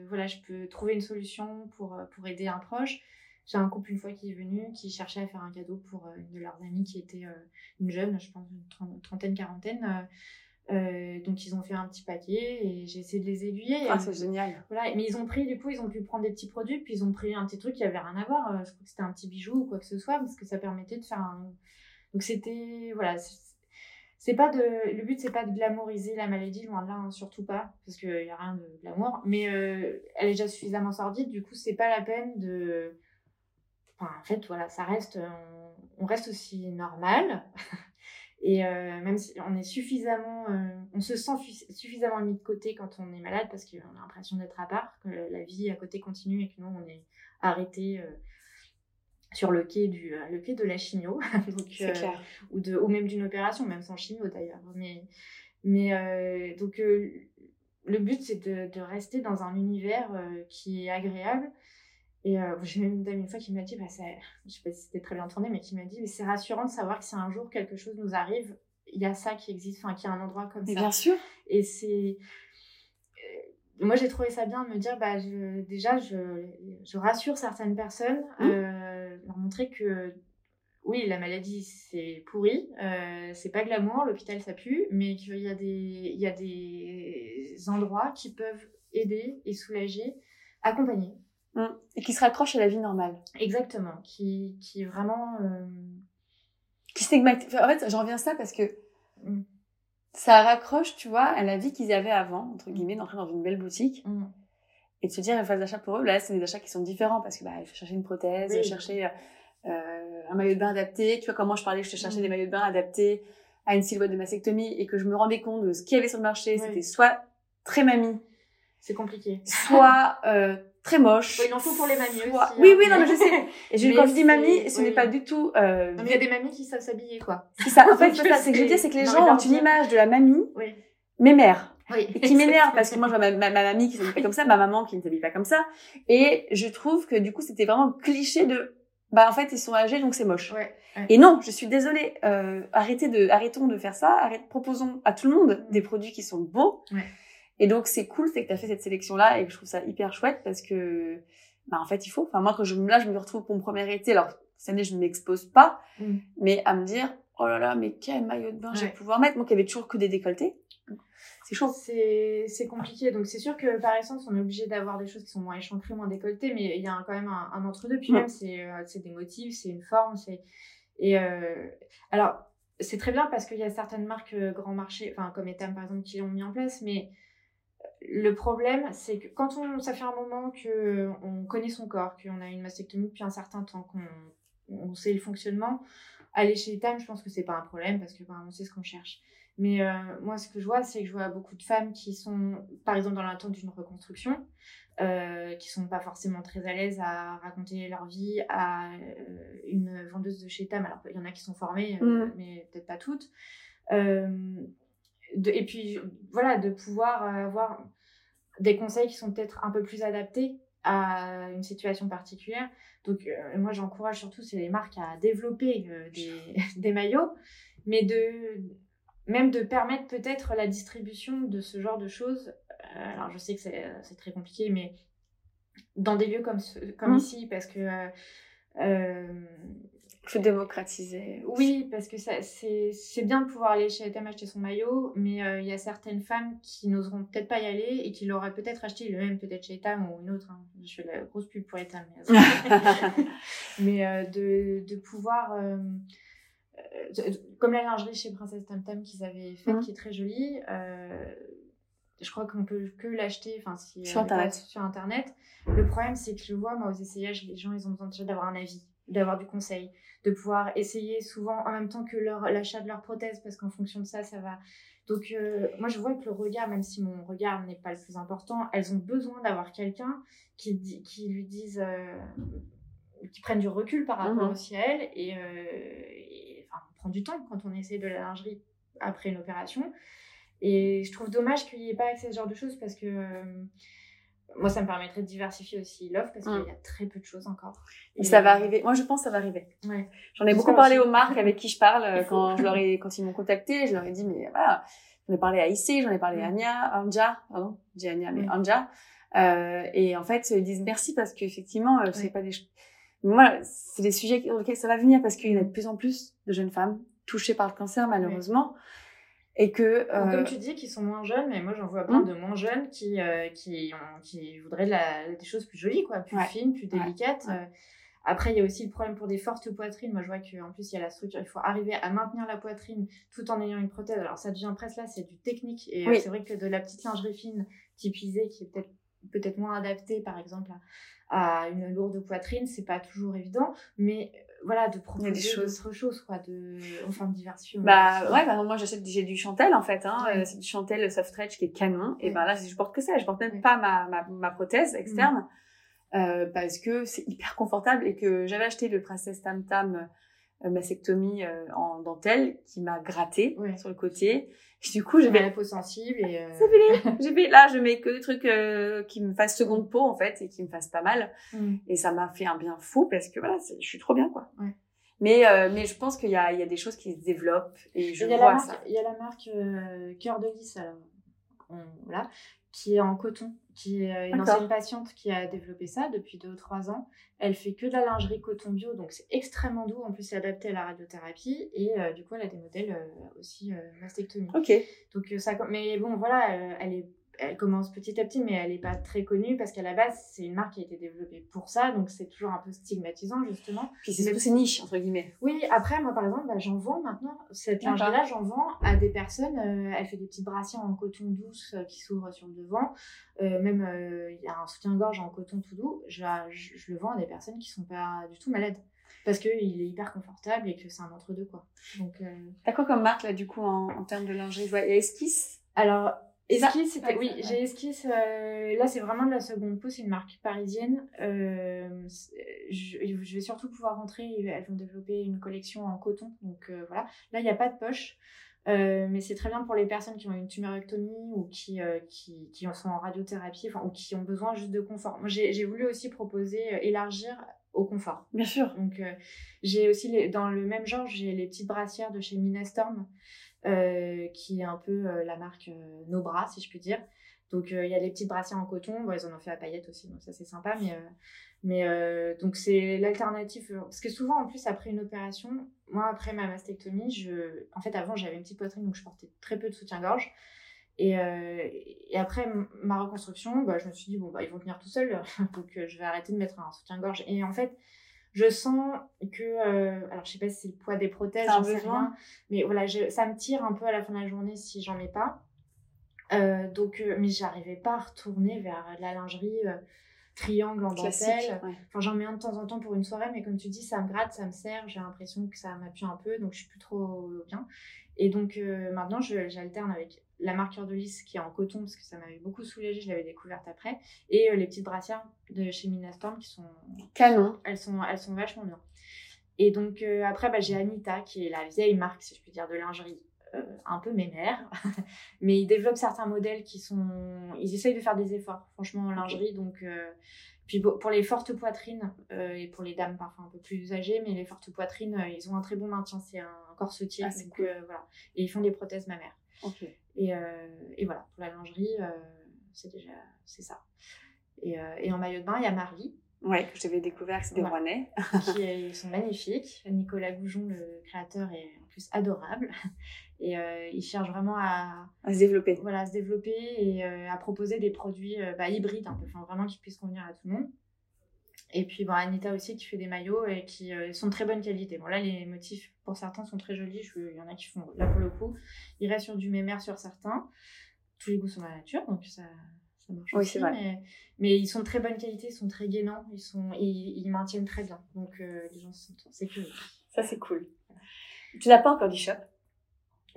B: voilà je peux trouver une solution pour, pour aider un proche j'ai un couple une fois qui est venu qui cherchait à faire un cadeau pour une de leurs amies qui était une jeune je pense une trentaine quarantaine euh, donc ils ont fait un petit paquet et j'ai essayé de les aiguiller.
C: Ah, c'est génial.
B: Voilà, mais ils ont pris, du coup, ils ont pu prendre des petits produits, puis ils ont pris un petit truc qui avait rien à voir. Euh, je crois que c'était un petit bijou ou quoi que ce soit, parce que ça permettait de faire un. Donc c'était. Voilà. C'est pas de. Le but, c'est pas de glamouriser la maladie, loin de là, hein, surtout pas, parce qu'il y a rien de glamour. Mais euh, elle est déjà suffisamment sordide, du coup, c'est pas la peine de. Enfin, en fait, voilà, ça reste. On, reste aussi normal. Et euh, même si on est suffisamment, euh, on se sent suffisamment mis de côté quand on est malade parce qu'on a l'impression d'être à part, que la vie à côté continue et que nous on est arrêté sur le quai du le quai de la chimio,
C: clair.
B: ou de ou même d'une opération, même sans chimio d'ailleurs. Mais mais donc le but c'est de, de, rester dans un univers qui est agréable et euh, j'ai même une dame une fois qui m'a dit, bah, je sais pas si c'était très bien entendu, mais qui m'a dit, mais c'est rassurant de savoir que si un jour quelque chose nous arrive, il y a ça qui existe, enfin, qu'il y a un endroit comme ça.
C: Bien sûr.
B: Et c'est. Moi, j'ai trouvé ça bien de me dire, bah, je, déjà, je, je rassure certaines personnes, mmh. euh, leur montrer que oui, la maladie, c'est pourri, euh, c'est pas glamour, l'hôpital, ça pue, mais qu'il y, a des, il y a des endroits qui peuvent aider et soulager, accompagner.
C: Mm. Et qui se raccroche à la vie normale.
B: Exactement. Qui, qui vraiment. Euh...
C: Qui stigmatise. en fait, j'en reviens à ça parce que mm. Ça raccroche, tu vois, à la vie qu'ils avaient avant, entre guillemets, d'entrer dans une belle boutique. Mm. Et de se dire, faut des achats pour eux. Là, c'est des achats qui sont différents parce que bah, il faut chercher une prothèse, il faut chercher euh, un maillot de bain adapté. Tu vois, comment je parlais, je te cherchais des maillots de bain adaptés à une silhouette de mastectomie et que je me rendais compte de ce qu'il y avait sur le marché. C'était soit très mamie.
B: C'est compliqué.
C: Soit euh, très moche.
B: il en faut pour les mamies aussi.
C: Hein. Oui, oui, non, mais je sais. Et je, quand je dis mamie, ce n'est pas du tout.
B: Euh... il y a des mamies qui savent s'habiller, quoi.
C: C'est ça. En fait, c'est ça. C'est que je dis, c'est que les gens ont une image de la mamie, oui. mes mères. Oui, qui m'énerve parce que moi je vois ma, ma, mamie qui s'habille pas comme ça, ma maman qui ne s'habille pas comme ça, et je trouve que du coup c'était vraiment le cliché de bah en fait ils sont âgés donc c'est moche. Ouais, Et non, je suis désolée, euh, arrêtez de, arrêtons de faire ça, arrête, proposons à tout le monde des produits qui sont beaux. Ouais. Et donc, c'est cool, c'est que tu as fait cette sélection-là et que je trouve ça hyper chouette parce que, bah, en fait, il faut. Enfin, moi, quand je, là, je me retrouve pour mon premier été, alors, cette année, je ne m'expose pas, mm. mais à me dire, oh là là, mais quel maillot de bain je vais pouvoir mettre, moi qui avait toujours que des décolletés. C'est chaud.
B: C'est compliqué. Donc, c'est sûr que par essence, on est obligé d'avoir des choses qui sont moins échancrées, moins décolletées, mais il y a quand même un, entre-deux. Puis même, euh, c'est des motifs, c'est une forme. c'est Et euh... alors, c'est très bien parce qu'il y a certaines marques euh, grand marché, enfin, comme Etam par exemple, qui l'ont mis en place, mais le problème, c'est que quand on, ça fait un moment que on connaît son corps, qu'on a une mastectomie depuis un certain temps, qu'on on sait le fonctionnement, aller chez les je pense que c'est pas un problème parce que ben, on sait ce qu'on cherche. Mais euh, moi, ce que je vois, c'est que je vois beaucoup de femmes qui sont, par exemple, dans l'attente d'une reconstruction, euh, qui sont pas forcément très à l'aise à raconter leur vie à euh, une vendeuse de chez Tam. Alors, il y en a qui sont formées, euh, mm. mais peut-être pas toutes. et puis, voilà, de pouvoir avoir des conseils qui sont peut-être un peu plus adaptés à une situation particulière. Donc, euh, moi, j'encourage surtout c'est les marques à développer euh, des, des, maillots, mais de même de permettre peut-être la distribution de ce genre de choses. Euh, alors, je sais que c'est très compliqué, mais dans des lieux comme, ce, comme mmh. ici, parce que
C: faut démocratiser.
B: Oui, parce que c'est bien de pouvoir aller chez Etem acheter son maillot, mais euh, il y a certaines femmes qui n'oseront peut-être pas y aller et qui l'auraient peut-être acheté le même, peut-être chez Etam ou une autre. Hein. Je fais la grosse pub pour Etam. Mais, mais euh, de, de, pouvoir. comme la lingerie chez Princesse Tam Tam qu'ils avaient fait,
C: Mhm.
B: qui est très jolie. euh, je crois qu'on peut que l'acheter enfin, si,
C: Sur
B: euh,
C: Internet.
B: sur Internet. Le problème, c'est que je vois, moi, aux essayages, les gens, ils ont besoin déjà d'avoir un avis, d'avoir du conseil, de pouvoir essayer souvent en même temps que leur- l'achat de leur prothèse, parce qu'en fonction de ça, ça va. Donc, euh, moi, je vois que le regard, même si mon regard n'est pas le plus important, elles ont besoin d'avoir quelqu'un qui, qui lui dise. euh, qui prenne du recul par rapport
C: Mhm.
B: aussi à elle. Et, euh, et, enfin, on prend du temps quand on essaie de la lingerie après une opération. Et je trouve dommage qu'il n'y ait pas accès à ce genre de choses parce que moi, ça me permettrait de diversifier aussi l'offre parce qu'il y a très peu de choses encore.
C: Et ça va arriver. Moi, je pense que ça va arriver.
B: Ouais.
C: J'en ai beaucoup parlé
B: aussi.
C: aux marques avec qui je parle euh, quand je leur ai, quand ils m'ont contacté. Je leur ai dit, mais voilà, j'en ai parlé à IC, j'en ai parlé à. Anya, Anja, pardon, dis Anya, mais. Anja. Euh, et en fait, ils disent merci parce qu'effectivement, euh, c'est
B: Ouais.
C: pas des, moi, c'est des sujets sur lesquels ça va venir parce qu'il y en a de plus en plus de jeunes femmes touchées par le cancer, malheureusement. Et que,
B: Ou
C: euh,
B: Comme tu dis, qu'ils sont moins jeunes, mais moi j'en vois plein
C: Mm.
B: de moins jeunes qui, euh, qui, ont, qui voudraient de la- des choses plus jolies, quoi, plus
C: Ouais.
B: fines, plus délicates.
C: Ouais.
B: Euh, Après, il y a aussi le problème pour des fortes poitrines. Moi, je vois qu'en plus, il y a la structure. Il faut arriver à maintenir la poitrine tout en ayant une prothèse. Alors, ça devient presque là, c'est du technique. Et
C: Oui.
B: c'est vrai que de la petite lingerie fine typisée, qui est peut-être peut-être moins adaptée, par exemple, à, à une lourde poitrine, c'est pas toujours évident. Mais voilà, de proposer
C: choses.
B: d'autres choses, quoi, de, enfin, de diversifier.
C: Bah ouais, bah, moi j'achète j'ai du Chantel en fait, hein.
B: Ouais.
C: Euh, c'est du Chantel Soft Stretch qui est canon. Et ben là je porte que ça, je porte même
B: Ouais.
C: pas ma, ma, ma prothèse externe euh, parce que c'est hyper confortable et que j'avais acheté le Princess Tam Tam mastectomie euh, en dentelle qui m'a gratté
B: Ouais.
C: sur le côté. Et du coup fait
B: la peau sensible et. euh.
C: J'ai fait là je mets que des trucs euh, qui me fassent seconde peau en fait et qui me fassent pas mal.
B: mm.
C: Et ça m'a fait un bien fou parce que voilà, je suis trop bien quoi.
B: Ouais.
C: Mais, euh, mais je pense qu'il y a, il y a des choses qui se développent et je
B: a
C: vois ça.
B: il y a la marque euh, Cœur de Lys, alors, on- voilà, qui est en coton, qui est euh, une ancienne patiente qui a développé ça depuis deux ou trois ans. Elle fait que de la lingerie coton bio, donc c'est extrêmement doux. En plus, c'est adapté à la radiothérapie. Et euh, du coup, elle a des modèles euh, aussi euh, mastectomie.
C: Ok.
B: Donc, ça, mais bon, voilà, elle, est, elle commence petit à petit, mais elle n'est pas très connue parce qu'à la base, c'est une marque qui a été développée pour ça. Donc, c'est toujours un peu stigmatisant, justement.
C: Puis c'est surtout c'est niche entre guillemets.
B: Oui, après, moi, par exemple, bah, j'en vends maintenant. Cette lingerie-là, j'en vends à des personnes. euh, elle fait des petites brassières en coton douce euh, qui s'ouvrent sur le devant. Euh, même, il y a un soutien-gorge en coton tout doux. Je, je, je le vends à des personnes qui sont pas du tout malades. Parce qu'il est hyper confortable et que c'est un entre-deux, quoi. Donc,
C: T'as quoi comme marque là du coup en, en termes de lingerie? Je vois il y a Esquisse.
B: Alors, Esquisse, c'était- oui,
C: ouais.
B: j'ai Esquisse. euh, là, c'est vraiment de la seconde peau, c'est une marque parisienne. Euh, je, je vais surtout pouvoir rentrer. Elles vont développer une collection en coton. Donc euh, voilà. Là, il n'y a pas de poche. Mais c'est très bien pour les personnes qui ont une tumérectomie ou qui, qui, sont en radiothérapie enfin, ou qui ont besoin juste de confort. Moi, j'ai j'ai voulu aussi proposer, élargir au confort.
C: Bien sûr.
B: Donc, j'ai aussi, les- dans le même genre, j'ai les petites brassières de chez Minastorm, euh, qui est un peu euh, la marque euh, Nos Bras, si je puis dire. Donc, euh, il y a les petites brassières en coton. Bon, ils en ont fait à paillettes aussi, donc ça, c'est sympa. Mais, mais donc, c'est l'alternative. Parce que souvent, en plus, après une opération, moi, après ma mastectomie, je... en fait, avant, j'avais une petite poitrine, donc je portais très peu de soutien-gorge. Et, après ma reconstruction, bah, je me suis dit, bon, bah, ils vont venir tout seuls, donc je vais arrêter de mettre un soutien-gorge. Et en fait, je sens que, euh, alors je sais pas si c'est le poids des prothèses, j'en sais rien, mais voilà, je- ça me tire un peu à la fin de la journée si j'en mets pas. Euh, donc, euh, mais j'arrivais pas à retourner vers la lingerie triangle en dentelle.
C: ouais.
B: Enfin, j'en mets un de temps en temps pour une soirée, mais comme tu dis, ça me gratte, ça me serre, j'ai l'impression que ça m'appuie un peu, donc je suis plus trop bien. Et donc maintenant, j'alterne avec la marqueur de lisse qui est en coton, parce que ça m'avait beaucoup soulagée, je l'avais découverte après, et euh, les petites brassières de chez Minastorm qui sont
C: Canon.
B: elles sont, elles sont vachement bien. Et donc euh, après, bah, j'ai Anita, qui est la vieille marque, si je puis dire, de lingerie, euh, un peu mémère. Mais ils développent certains modèles qui sont... Ils essayent de faire des efforts, franchement, en lingerie. Donc, Puis pour les fortes poitrines, euh, et pour les dames parfois un peu plus âgées, mais les fortes poitrines, euh, ils ont un très bon maintien. C'est un corsetier.
C: Ah,
B: donc,
C: cool.
B: euh, voilà. Et ils font des prothèses mammaires.
C: Ok.
B: Et, euh, et voilà, pour la lingerie, euh, c'est déjà c'est ça. Et, euh, et en maillot de bain, il y a Marly,
C: Ouais, que j'avais découvert que c'était
B: Ouais.
C: Rouennais.
B: qui ils sont magnifiques. Nicolas Goujon, le créateur, est en plus adorable. Et euh, il cherche vraiment à,
C: À se développer.
B: voilà, à se développer et euh, à proposer des produits euh, bah, hybrides, un peu, enfin, vraiment qui puissent convenir à tout le monde. Et puis bon, Anita aussi qui fait des maillots et qui sont de très bonne qualité. Bon là les motifs pour certains sont très jolis, il y en a qui font là pour le coup, il reste sur du mémère sur certains. Tous les goûts sont dans la nature donc ça, ça marche
C: Oui,
B: aussi.
C: c'est vrai.
B: Mais, mais ils sont de très bonne qualité, ils sont très gainants, ils, sont, ils, ils maintiennent très bien. Donc euh, les gens se sentent en sécurité.
C: Ça, c'est cool. Tu n'as pas encore d'e-shop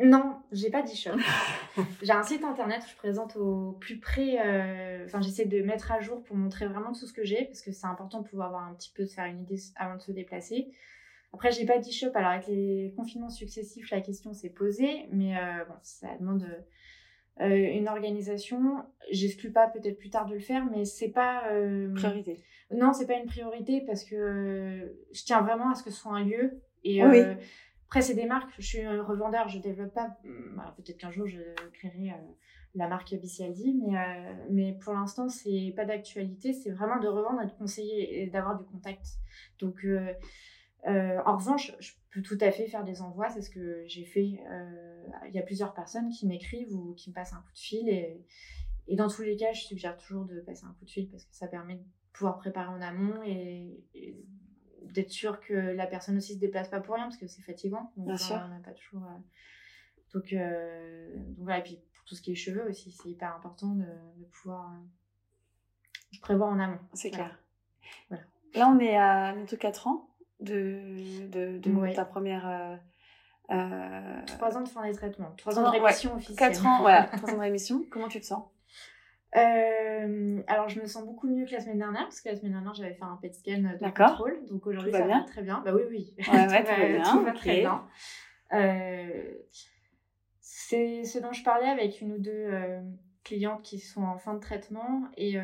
B: Non, j'ai pas d'e-shop. j'ai un site internet où je présente au plus près. euh, Enfin, j'essaie de mettre à jour pour montrer vraiment tout ce que j'ai parce que c'est important de pouvoir avoir un petit peu se faire une idée avant de se déplacer. Après, j'ai pas d'e-shop. Alors, avec les confinements successifs, la question s'est posée, mais euh, bon, ça demande euh, une organisation. J'exclus pas peut-être plus tard de le faire, mais c'est pas.
C: Priorité.
B: non, c'est pas une priorité parce que je tiens vraiment à ce que ce soit un lieu. Et
C: Oui.
B: Euh, après, c'est des marques. Je suis un revendeur, je développe pas. alors Peut-être qu'un jour, je créerai euh, la marque Bicialdi, mais, euh, mais pour l'instant, c'est pas d'actualité. C'est vraiment de revendre et de conseiller et d'avoir du contact. Donc, euh, euh, en revanche, je peux tout à fait faire des envois. C'est ce que j'ai fait. Euh, Il y a plusieurs personnes qui m'écrivent ou qui me passent un coup de fil. Et, et dans tous les cas, je suggère toujours de passer un coup de fil parce que ça permet de pouvoir préparer en amont et d'être sûr que la personne aussi se déplace pas pour rien parce que c'est fatigant. Donc,
C: Bien sûr.
B: On n'a pas toujours. euh, Donc, euh, donc voilà. Et puis pour tout ce qui est cheveux aussi, c'est hyper important de, de pouvoir euh, prévoir en amont.
C: C'est
B: Voilà.
C: clair.
B: Voilà.
C: Là, on est à bientôt 4 ans de, de, de
B: Ouais.
C: ta première. Euh, euh,
B: Trois ans de fin des traitements, trois
C: Trois
B: ans de
C: ans, ouais.
B: rémission officielle.
C: 4 ans, voilà, 3 ans de rémission. Comment tu te sens?
B: Euh, alors, je me sens beaucoup mieux que la semaine dernière, parce que la semaine dernière, j'avais fait un PET scan de contrôle. Donc aujourd'hui,
C: va
B: ça va très bien. Bah oui, oui.
C: Ouais, ouais, tout va bien,
B: tout va
C: ok.
B: très bien. Euh, c'est ce dont je parlais avec une ou deux euh, clientes qui sont en fin de traitement. Et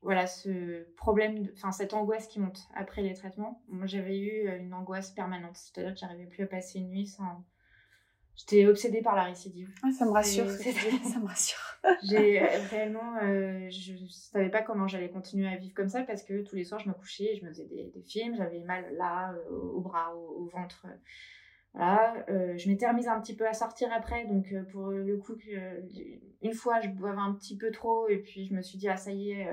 B: voilà, ce problème, enfin, cette angoisse qui monte après les traitements. Moi, j'avais eu une angoisse permanente, c'est-à-dire que j'arrivais plus à passer une nuit sans. J'étais obsédée par la récidive.
C: Ouais, Ça me rassure, ça me rassure.
B: J'ai euh, réellement, euh, je ne savais pas comment j'allais continuer à vivre comme ça parce que tous les soirs je me couchais, et je me faisais des, des films, j'avais mal là, euh, au, au bras, au, au ventre. Voilà, Euh, je m'étais remise un petit peu à sortir après, donc euh, pour le coup, euh, une fois je boivais un petit peu trop et puis je me suis dit, ah ça y est,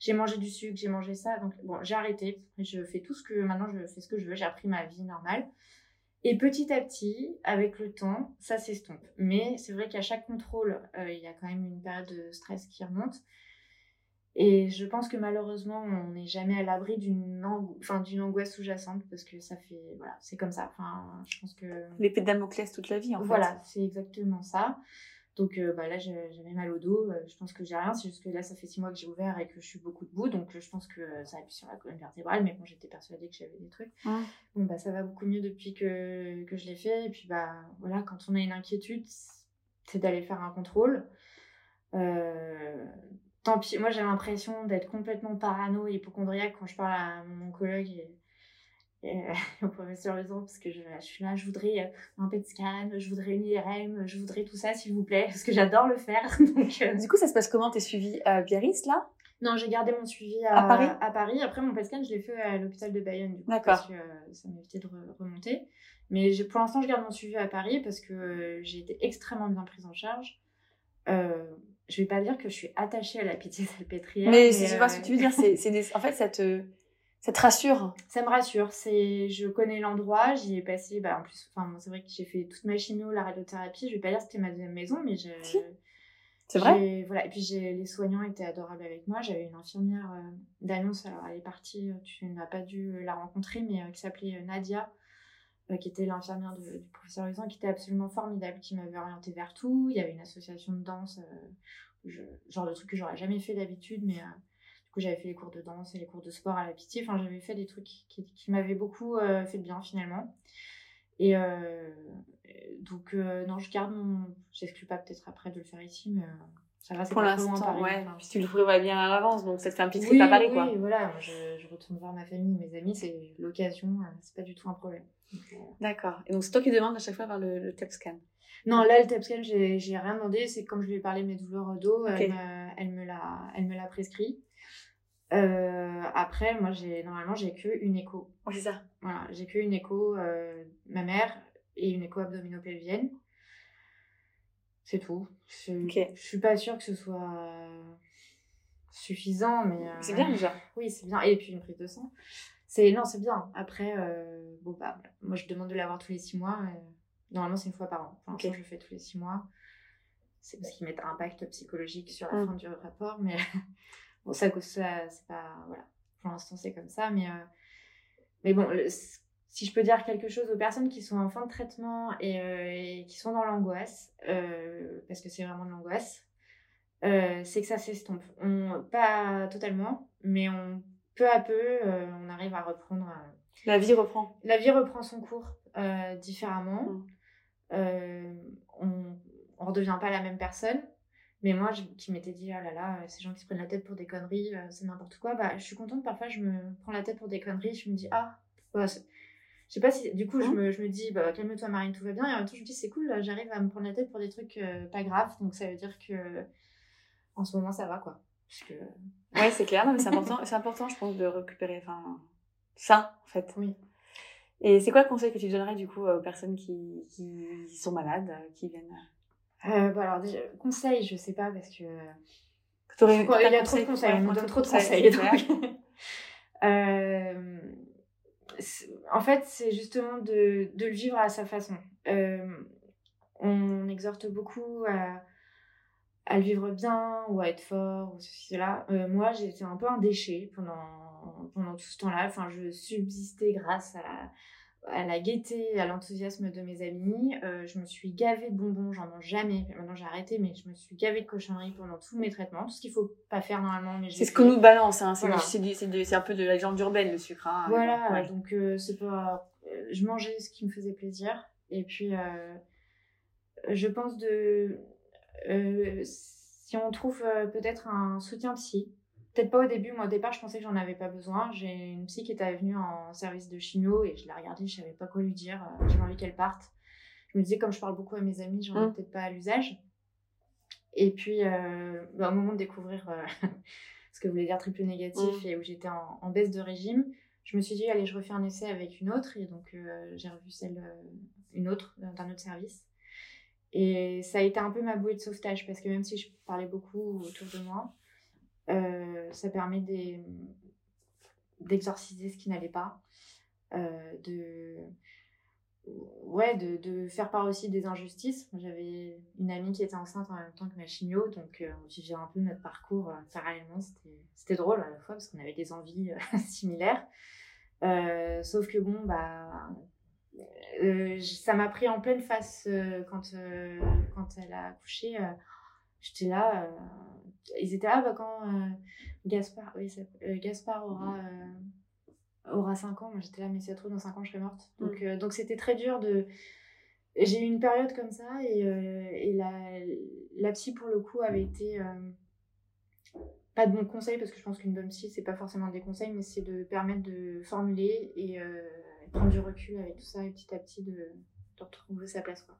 B: j'ai mangé du sucre, j'ai mangé ça, donc bon, j'ai arrêté. Je fais tout ce que, maintenant je fais ce que je veux, j'ai repris ma vie normale. Et petit à petit, avec le temps, ça s'estompe. Mais c'est vrai qu'à chaque contrôle, euh, il y a quand même une période de stress qui remonte. Et je pense que malheureusement, on n'est jamais à l'abri d'une enfin, angoisse sous-jacente parce que ça fait. Voilà, c'est comme ça. Enfin, je pense que.
C: L'épée de Damoclès toute la vie, en fait.
B: Voilà, c'est exactement ça. Donc euh, bah, là, j'avais mal au dos. euh, je pense que j'ai rien. C'est juste que là, ça fait six mois que j'ai ouvert et que je suis beaucoup debout. Donc euh, je pense que ça appuie sur la colonne vertébrale. Mais bon, j'étais persuadée que j'avais des trucs.
C: Ouais.
B: Bon, bah, ça va beaucoup mieux depuis que, que je l'ai fait. Et puis, bah, voilà, quand on a une inquiétude, c'est d'aller faire un contrôle. Euh, tant pis, moi, j'ai l'impression d'être complètement parano et hypochondriaque quand je parle à mon et euh, au professeur Lezon, parce que je, je suis là, je voudrais euh, un PET scan, je voudrais une IRM, je voudrais tout ça, s'il vous plaît, parce que j'adore le faire. Donc, euh,
C: Du coup, ça se passe comment T'es suivi à Biarritz, là?
B: Non, j'ai gardé mon suivi à,
C: À Paris?
B: à Paris. Après, mon PET scan, je l'ai fait à l'hôpital de Bayonne, du coup, parce que euh, ça m'évitait de re- remonter. Mais pour l'instant, je garde mon suivi à Paris parce que euh, j'ai été extrêmement bien prise en charge. Euh, je vais pas dire que je suis attachée à la pitié salpêtrière.
C: Mais tu vois
B: euh,
C: ce que tu veux dire, c'est c'est en fait, ça te, ça te rassure?
B: ça me rassure. C'est, je connais l'endroit, j'y ai passé. Bah, en plus, enfin, c'est vrai que j'ai fait toute ma chimio, la radiothérapie. Je vais pas dire que c'était ma deuxième maison, mais je,
C: Si. C'est vrai?
B: Voilà. Et puis j'ai- les soignants étaient adorables avec moi. J'avais une infirmière euh, d'annonce, alors elle est partie, euh, tu n'as pas dû la rencontrer, mais euh, qui s'appelait euh, Nadia, euh, qui était l'infirmière du professeur Lusan, qui était absolument formidable, qui m'avait orientée vers tout. Il y avait une association de danse, euh, je- genre de trucs que j'aurais jamais fait d'habitude, mais euh, coup j'avais fait les cours de danse et les cours de sport à la pitié. Enfin, j'avais fait des trucs qui, qui m'avaient beaucoup euh, fait de bien finalement. Et euh, donc, euh, non, je garde mon. J'exclus pas peut-être après de le faire ici, mais ça va, c'est
C: Pour l'instant, ouais.
B: Enfin,
C: Puis tu le prévois bien à l'avance, donc ça te fait un petit
B: oui,
C: trip à Paris,
B: oui,
C: quoi.
B: voilà, moi, je, je retourne voir ma famille, mes amis, c'est l'occasion, c'est pas du tout un problème.
C: D'accord. Et donc, c'est toi qui demandes à chaque fois vers le, le TEP scan.
B: Non, là, le TAP scan, j'ai j'ai rien demandé. C'est comme je lui ai parlé de mes douleurs au dos,
C: Ok.
B: elle, me, elle me l'a elle me l'a prescrit. Euh, après, moi, j'ai normalement, j'ai que une écho.
C: Oui, c'est ça.
B: Voilà, j'ai que une écho euh, ma mère et une écho abdominopelvienne. C'est tout. Je, suis pas sûre que ce soit. suffisant, mais. euh,
C: C'est bien déjà.
B: Oui, c'est bien. Et puis une prise de sang. C'est non, c'est bien. Après, bon bah, moi je demande de l'avoir tous les six mois. Normalement, c'est une fois par an.
C: Ok.
B: je le fais tous les six mois. C'est parce qu'ils mettent un impact psychologique sur la
C: Mm.
B: fin du rapport, mais bon, ça, ça c'est pas voilà. Pour l'instant, c'est comme ça, mais euh, mais bon, le- si je peux dire quelque chose aux personnes qui sont en fin de traitement et, euh, et qui sont dans l'angoisse, euh, parce que c'est vraiment de l'angoisse, c'est que ça s'estompe. On, pas totalement, mais on, peu à peu, on arrive à reprendre.
C: La vie reprend.
B: la vie reprend son cours différemment.
C: Mm.
B: Euh, on ne redevient pas la même personne. Mais moi, je- qui m'étais dit, ah là là, euh, ces gens qui se prennent la tête pour des conneries, euh, c'est n'importe quoi, bah, je suis contente. Parfois, je me prends la tête pour des conneries. Je me dis, ah, bah, je sais pas si. Du coup, je,
C: Mm.
B: me, je me dis, bah, calme-toi, Marine, tout va bien. Et en même temps, je me dis, c'est cool, j'arrive à me prendre la tête pour des trucs euh, pas graves. Donc, ça veut dire que en ce moment, ça va, quoi. Parce que,
C: Ouais, c'est clair. Non, mais c'est important, c'est important, je pense, de récupérer enfin, ça, en fait.
B: oui.
C: Et c'est quoi le conseil que tu donnerais, du coup, aux personnes qui, qui sont malades, qui viennent
B: Euh, bah, alors, déjà, conseil, je sais pas, parce que. il y a trop de
C: conseil
B: conseils, on
C: t'as
B: donne trop de
C: conseils.
B: Euh, en fait, c'est justement de, de le vivre à sa façon. Euh, on exhorte beaucoup à, à le vivre bien ou à être fort ou ceci, cela. Euh, moi, j'étais un peu un déchet pendant, pendant tout ce temps-là. Enfin, je subsistais grâce à, à la gaieté, à l'enthousiasme de mes amis. Euh, je me suis gavée de bonbons, j'en mange jamais. Maintenant, j'ai arrêté, mais je me suis gavée de cochonneries pendant tous mes traitements. Tout ce qu'il faut pas faire normalement, mais
C: C'est ce qu'on nous balance, hein. c'est,
B: Voilà.
C: un peu de la légende urbaine, le sucre. Hein.
B: Voilà,
C: Ouais.
B: donc euh, c'est pas. euh, Je mangeais ce qui me faisait plaisir. Et puis, euh, je pense de. si on trouve peut-être un soutien psy, peut-être pas au début, moi au départ je pensais que j'en avais pas besoin. J'ai une psy qui était venue en service de chimio et je l'ai regardée, je savais pas quoi lui dire, euh, j'avais envie qu'elle parte. Je me disais, comme je parle beaucoup à mes amis, j'en ai
C: Mm.
B: peut-être pas à l'usage. Et puis, euh, bah, au moment de découvrir euh, ce que voulait dire triple négatif
C: Mm.
B: et où j'étais en, en baisse de régime, je me suis dit, allez, je refais un essai avec une autre. Et donc, euh, j'ai revu celle, une autre, d'un autre service. Et ça a été un peu ma bouée de sauvetage parce que même si je parlais beaucoup autour de moi, euh, ça permet d'exorciser ce qui n'allait pas, euh, de, ouais, de, faire part aussi des injustices. J'avais une amie qui était enceinte en même temps que ma chimio, donc euh, on vivait un peu notre parcours euh, parallèlement. C'était- drôle à la fois parce qu'on avait des envies euh, similaires. Sauf que bon, bah, ça m'a pris en pleine face quand, quand elle a accouché. J'étais là, ils étaient là bah, quand Gaspard, oui, ça- euh, Gaspard aura, euh, aura 5 ans. Moi j'étais là, mais c'est trop, dans 5 ans je serai morte. Donc euh, donc c'était très dur de. J'ai eu une période comme ça et, et la, la psy pour le coup avait été. pas de bons conseils parce que je pense qu'une bonne psy c'est pas forcément des conseils mais c'est de permettre de formuler et prendre du recul avec tout ça et petit à petit de, de retrouver sa place quoi.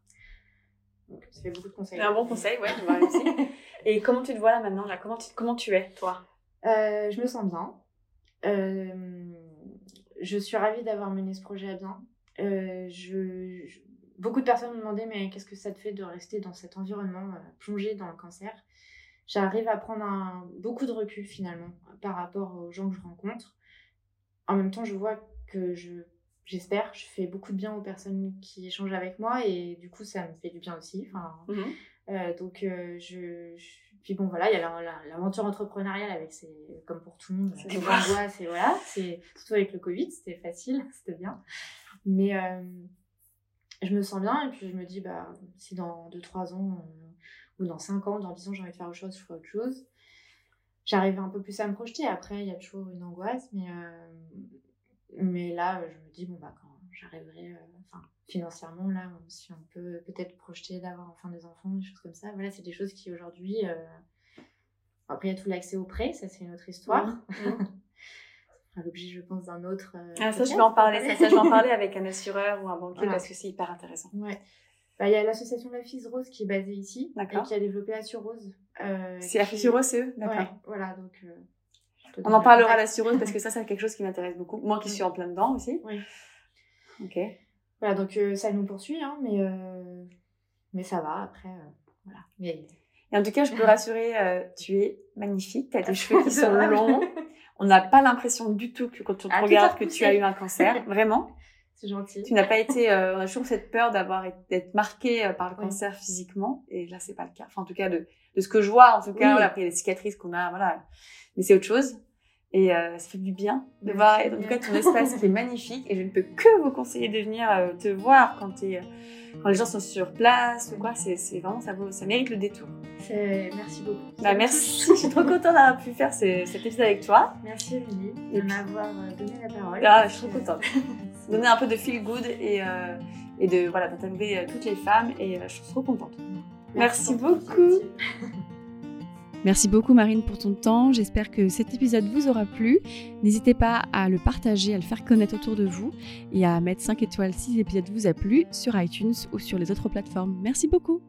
B: Donc ça fait beaucoup de conseils.
C: C'est un bon conseil, ouais, tu m'as réussi. Et comment tu te vois là maintenant là? Comment, tu, comment tu es, toi?
B: Euh, je me sens bien. Euh, je suis ravie d'avoir mené ce projet à bien. Euh, je, je- beaucoup de personnes me demandaient mais qu'est-ce que ça te fait de rester dans cet environnement plongé dans le cancer? J'arrive à prendre un, beaucoup de recul finalement par rapport aux gens que je rencontre. En même temps, je vois que je j'espère, je fais beaucoup de bien aux personnes qui échangent avec moi et du coup ça me fait du bien aussi. Enfin, euh, donc, euh, je, je- Puis bon, voilà, il y a la- la- l'aventure entrepreneuriale avec ses. Comme pour tout le monde,
C: C'est
B: ses angoisses et voilà. C'est, surtout avec le Covid, c'était facile, c'était bien. Mais euh, je me sens bien et puis je me dis, bah, si dans 2-3 ans euh, ou dans 5 ans, dans 10 ans, j'ai envie de faire autre chose, je ferai autre chose. J'arrive un peu plus à me projeter. Après, il y a toujours une angoisse, mais, euh, mais là, je me dis, bon, bah, quand j'arriverai, enfin, financièrement, là, si on peut peut-être projeter d'avoir enfin des enfants, des choses comme ça, voilà, c'est des choses qui aujourd'hui. euh, Après, il y a tout l'accès au prêt, ça, c'est une autre histoire. Ça fera l'objet, je pense, d'un autre. euh,
C: Ah, ça, je vais en parler, ça, ça, je vais en parler avec un assureur ou un banquier
B: Voilà.
C: parce que c'est hyper intéressant.
B: Ouais. Bah, Il y a l'association La Fise Rose qui est basée ici et qui a développé Assurose. Euh,
C: C'est la
B: qui-
C: assureuse, c'est eux? D'accord.
B: Ouais, voilà, donc. euh,
C: On en
B: le
C: parlera à l'assureuse parce que ça, c'est quelque chose qui m'intéresse beaucoup. Moi qui suis en plein dedans aussi.
B: Oui.
C: Ok.
B: Voilà, donc euh, ça nous poursuit, hein, mais, euh, mais ça va après. euh, voilà. Mais
C: Et en tout cas, je peux rassurer, euh, tu es magnifique, tu as des cheveux qui sont longs. On n'a pas l'impression du tout que quand on te
B: Ah,
C: regarde que tu as eu un cancer, vraiment.
B: C'est gentil.
C: Tu n'as pas été, euh, on a toujours cette peur d'avoir d'être marqué euh, par le
B: Oui.
C: cancer physiquement, et là c'est pas le cas. Enfin, en tout cas de, de ce que je vois, en tout cas,
B: Oui.
C: voilà, après il y a des cicatrices qu'on a, voilà, mais c'est autre chose. Et euh, ça fait du bien de voir, en tout cas, ton espace qui est magnifique. Et je ne peux que vous conseiller de venir euh, te voir quand, euh, quand les gens sont sur place ou quoi. C'est, vraiment, ça, vaut, ça mérite le détour.
B: Merci beaucoup.
C: Bah, merci, je suis trop contente d'avoir pu faire ce- cet épisode avec toi.
B: Merci
C: Et
B: de
C: puis-
B: m'avoir euh, donné la parole.
C: Ah, je suis trop contente. Donner un peu de feel good et, et de voilà d'interviewer toutes les femmes et je suis trop contente. Merci beaucoup.
A: Merci beaucoup Marine pour ton temps. J'espère que cet épisode vous aura plu. N'hésitez pas à le partager, à le faire connaître autour de vous et à mettre 5 étoiles si l'épisode vous a plu sur iTunes ou sur les autres plateformes. Merci beaucoup.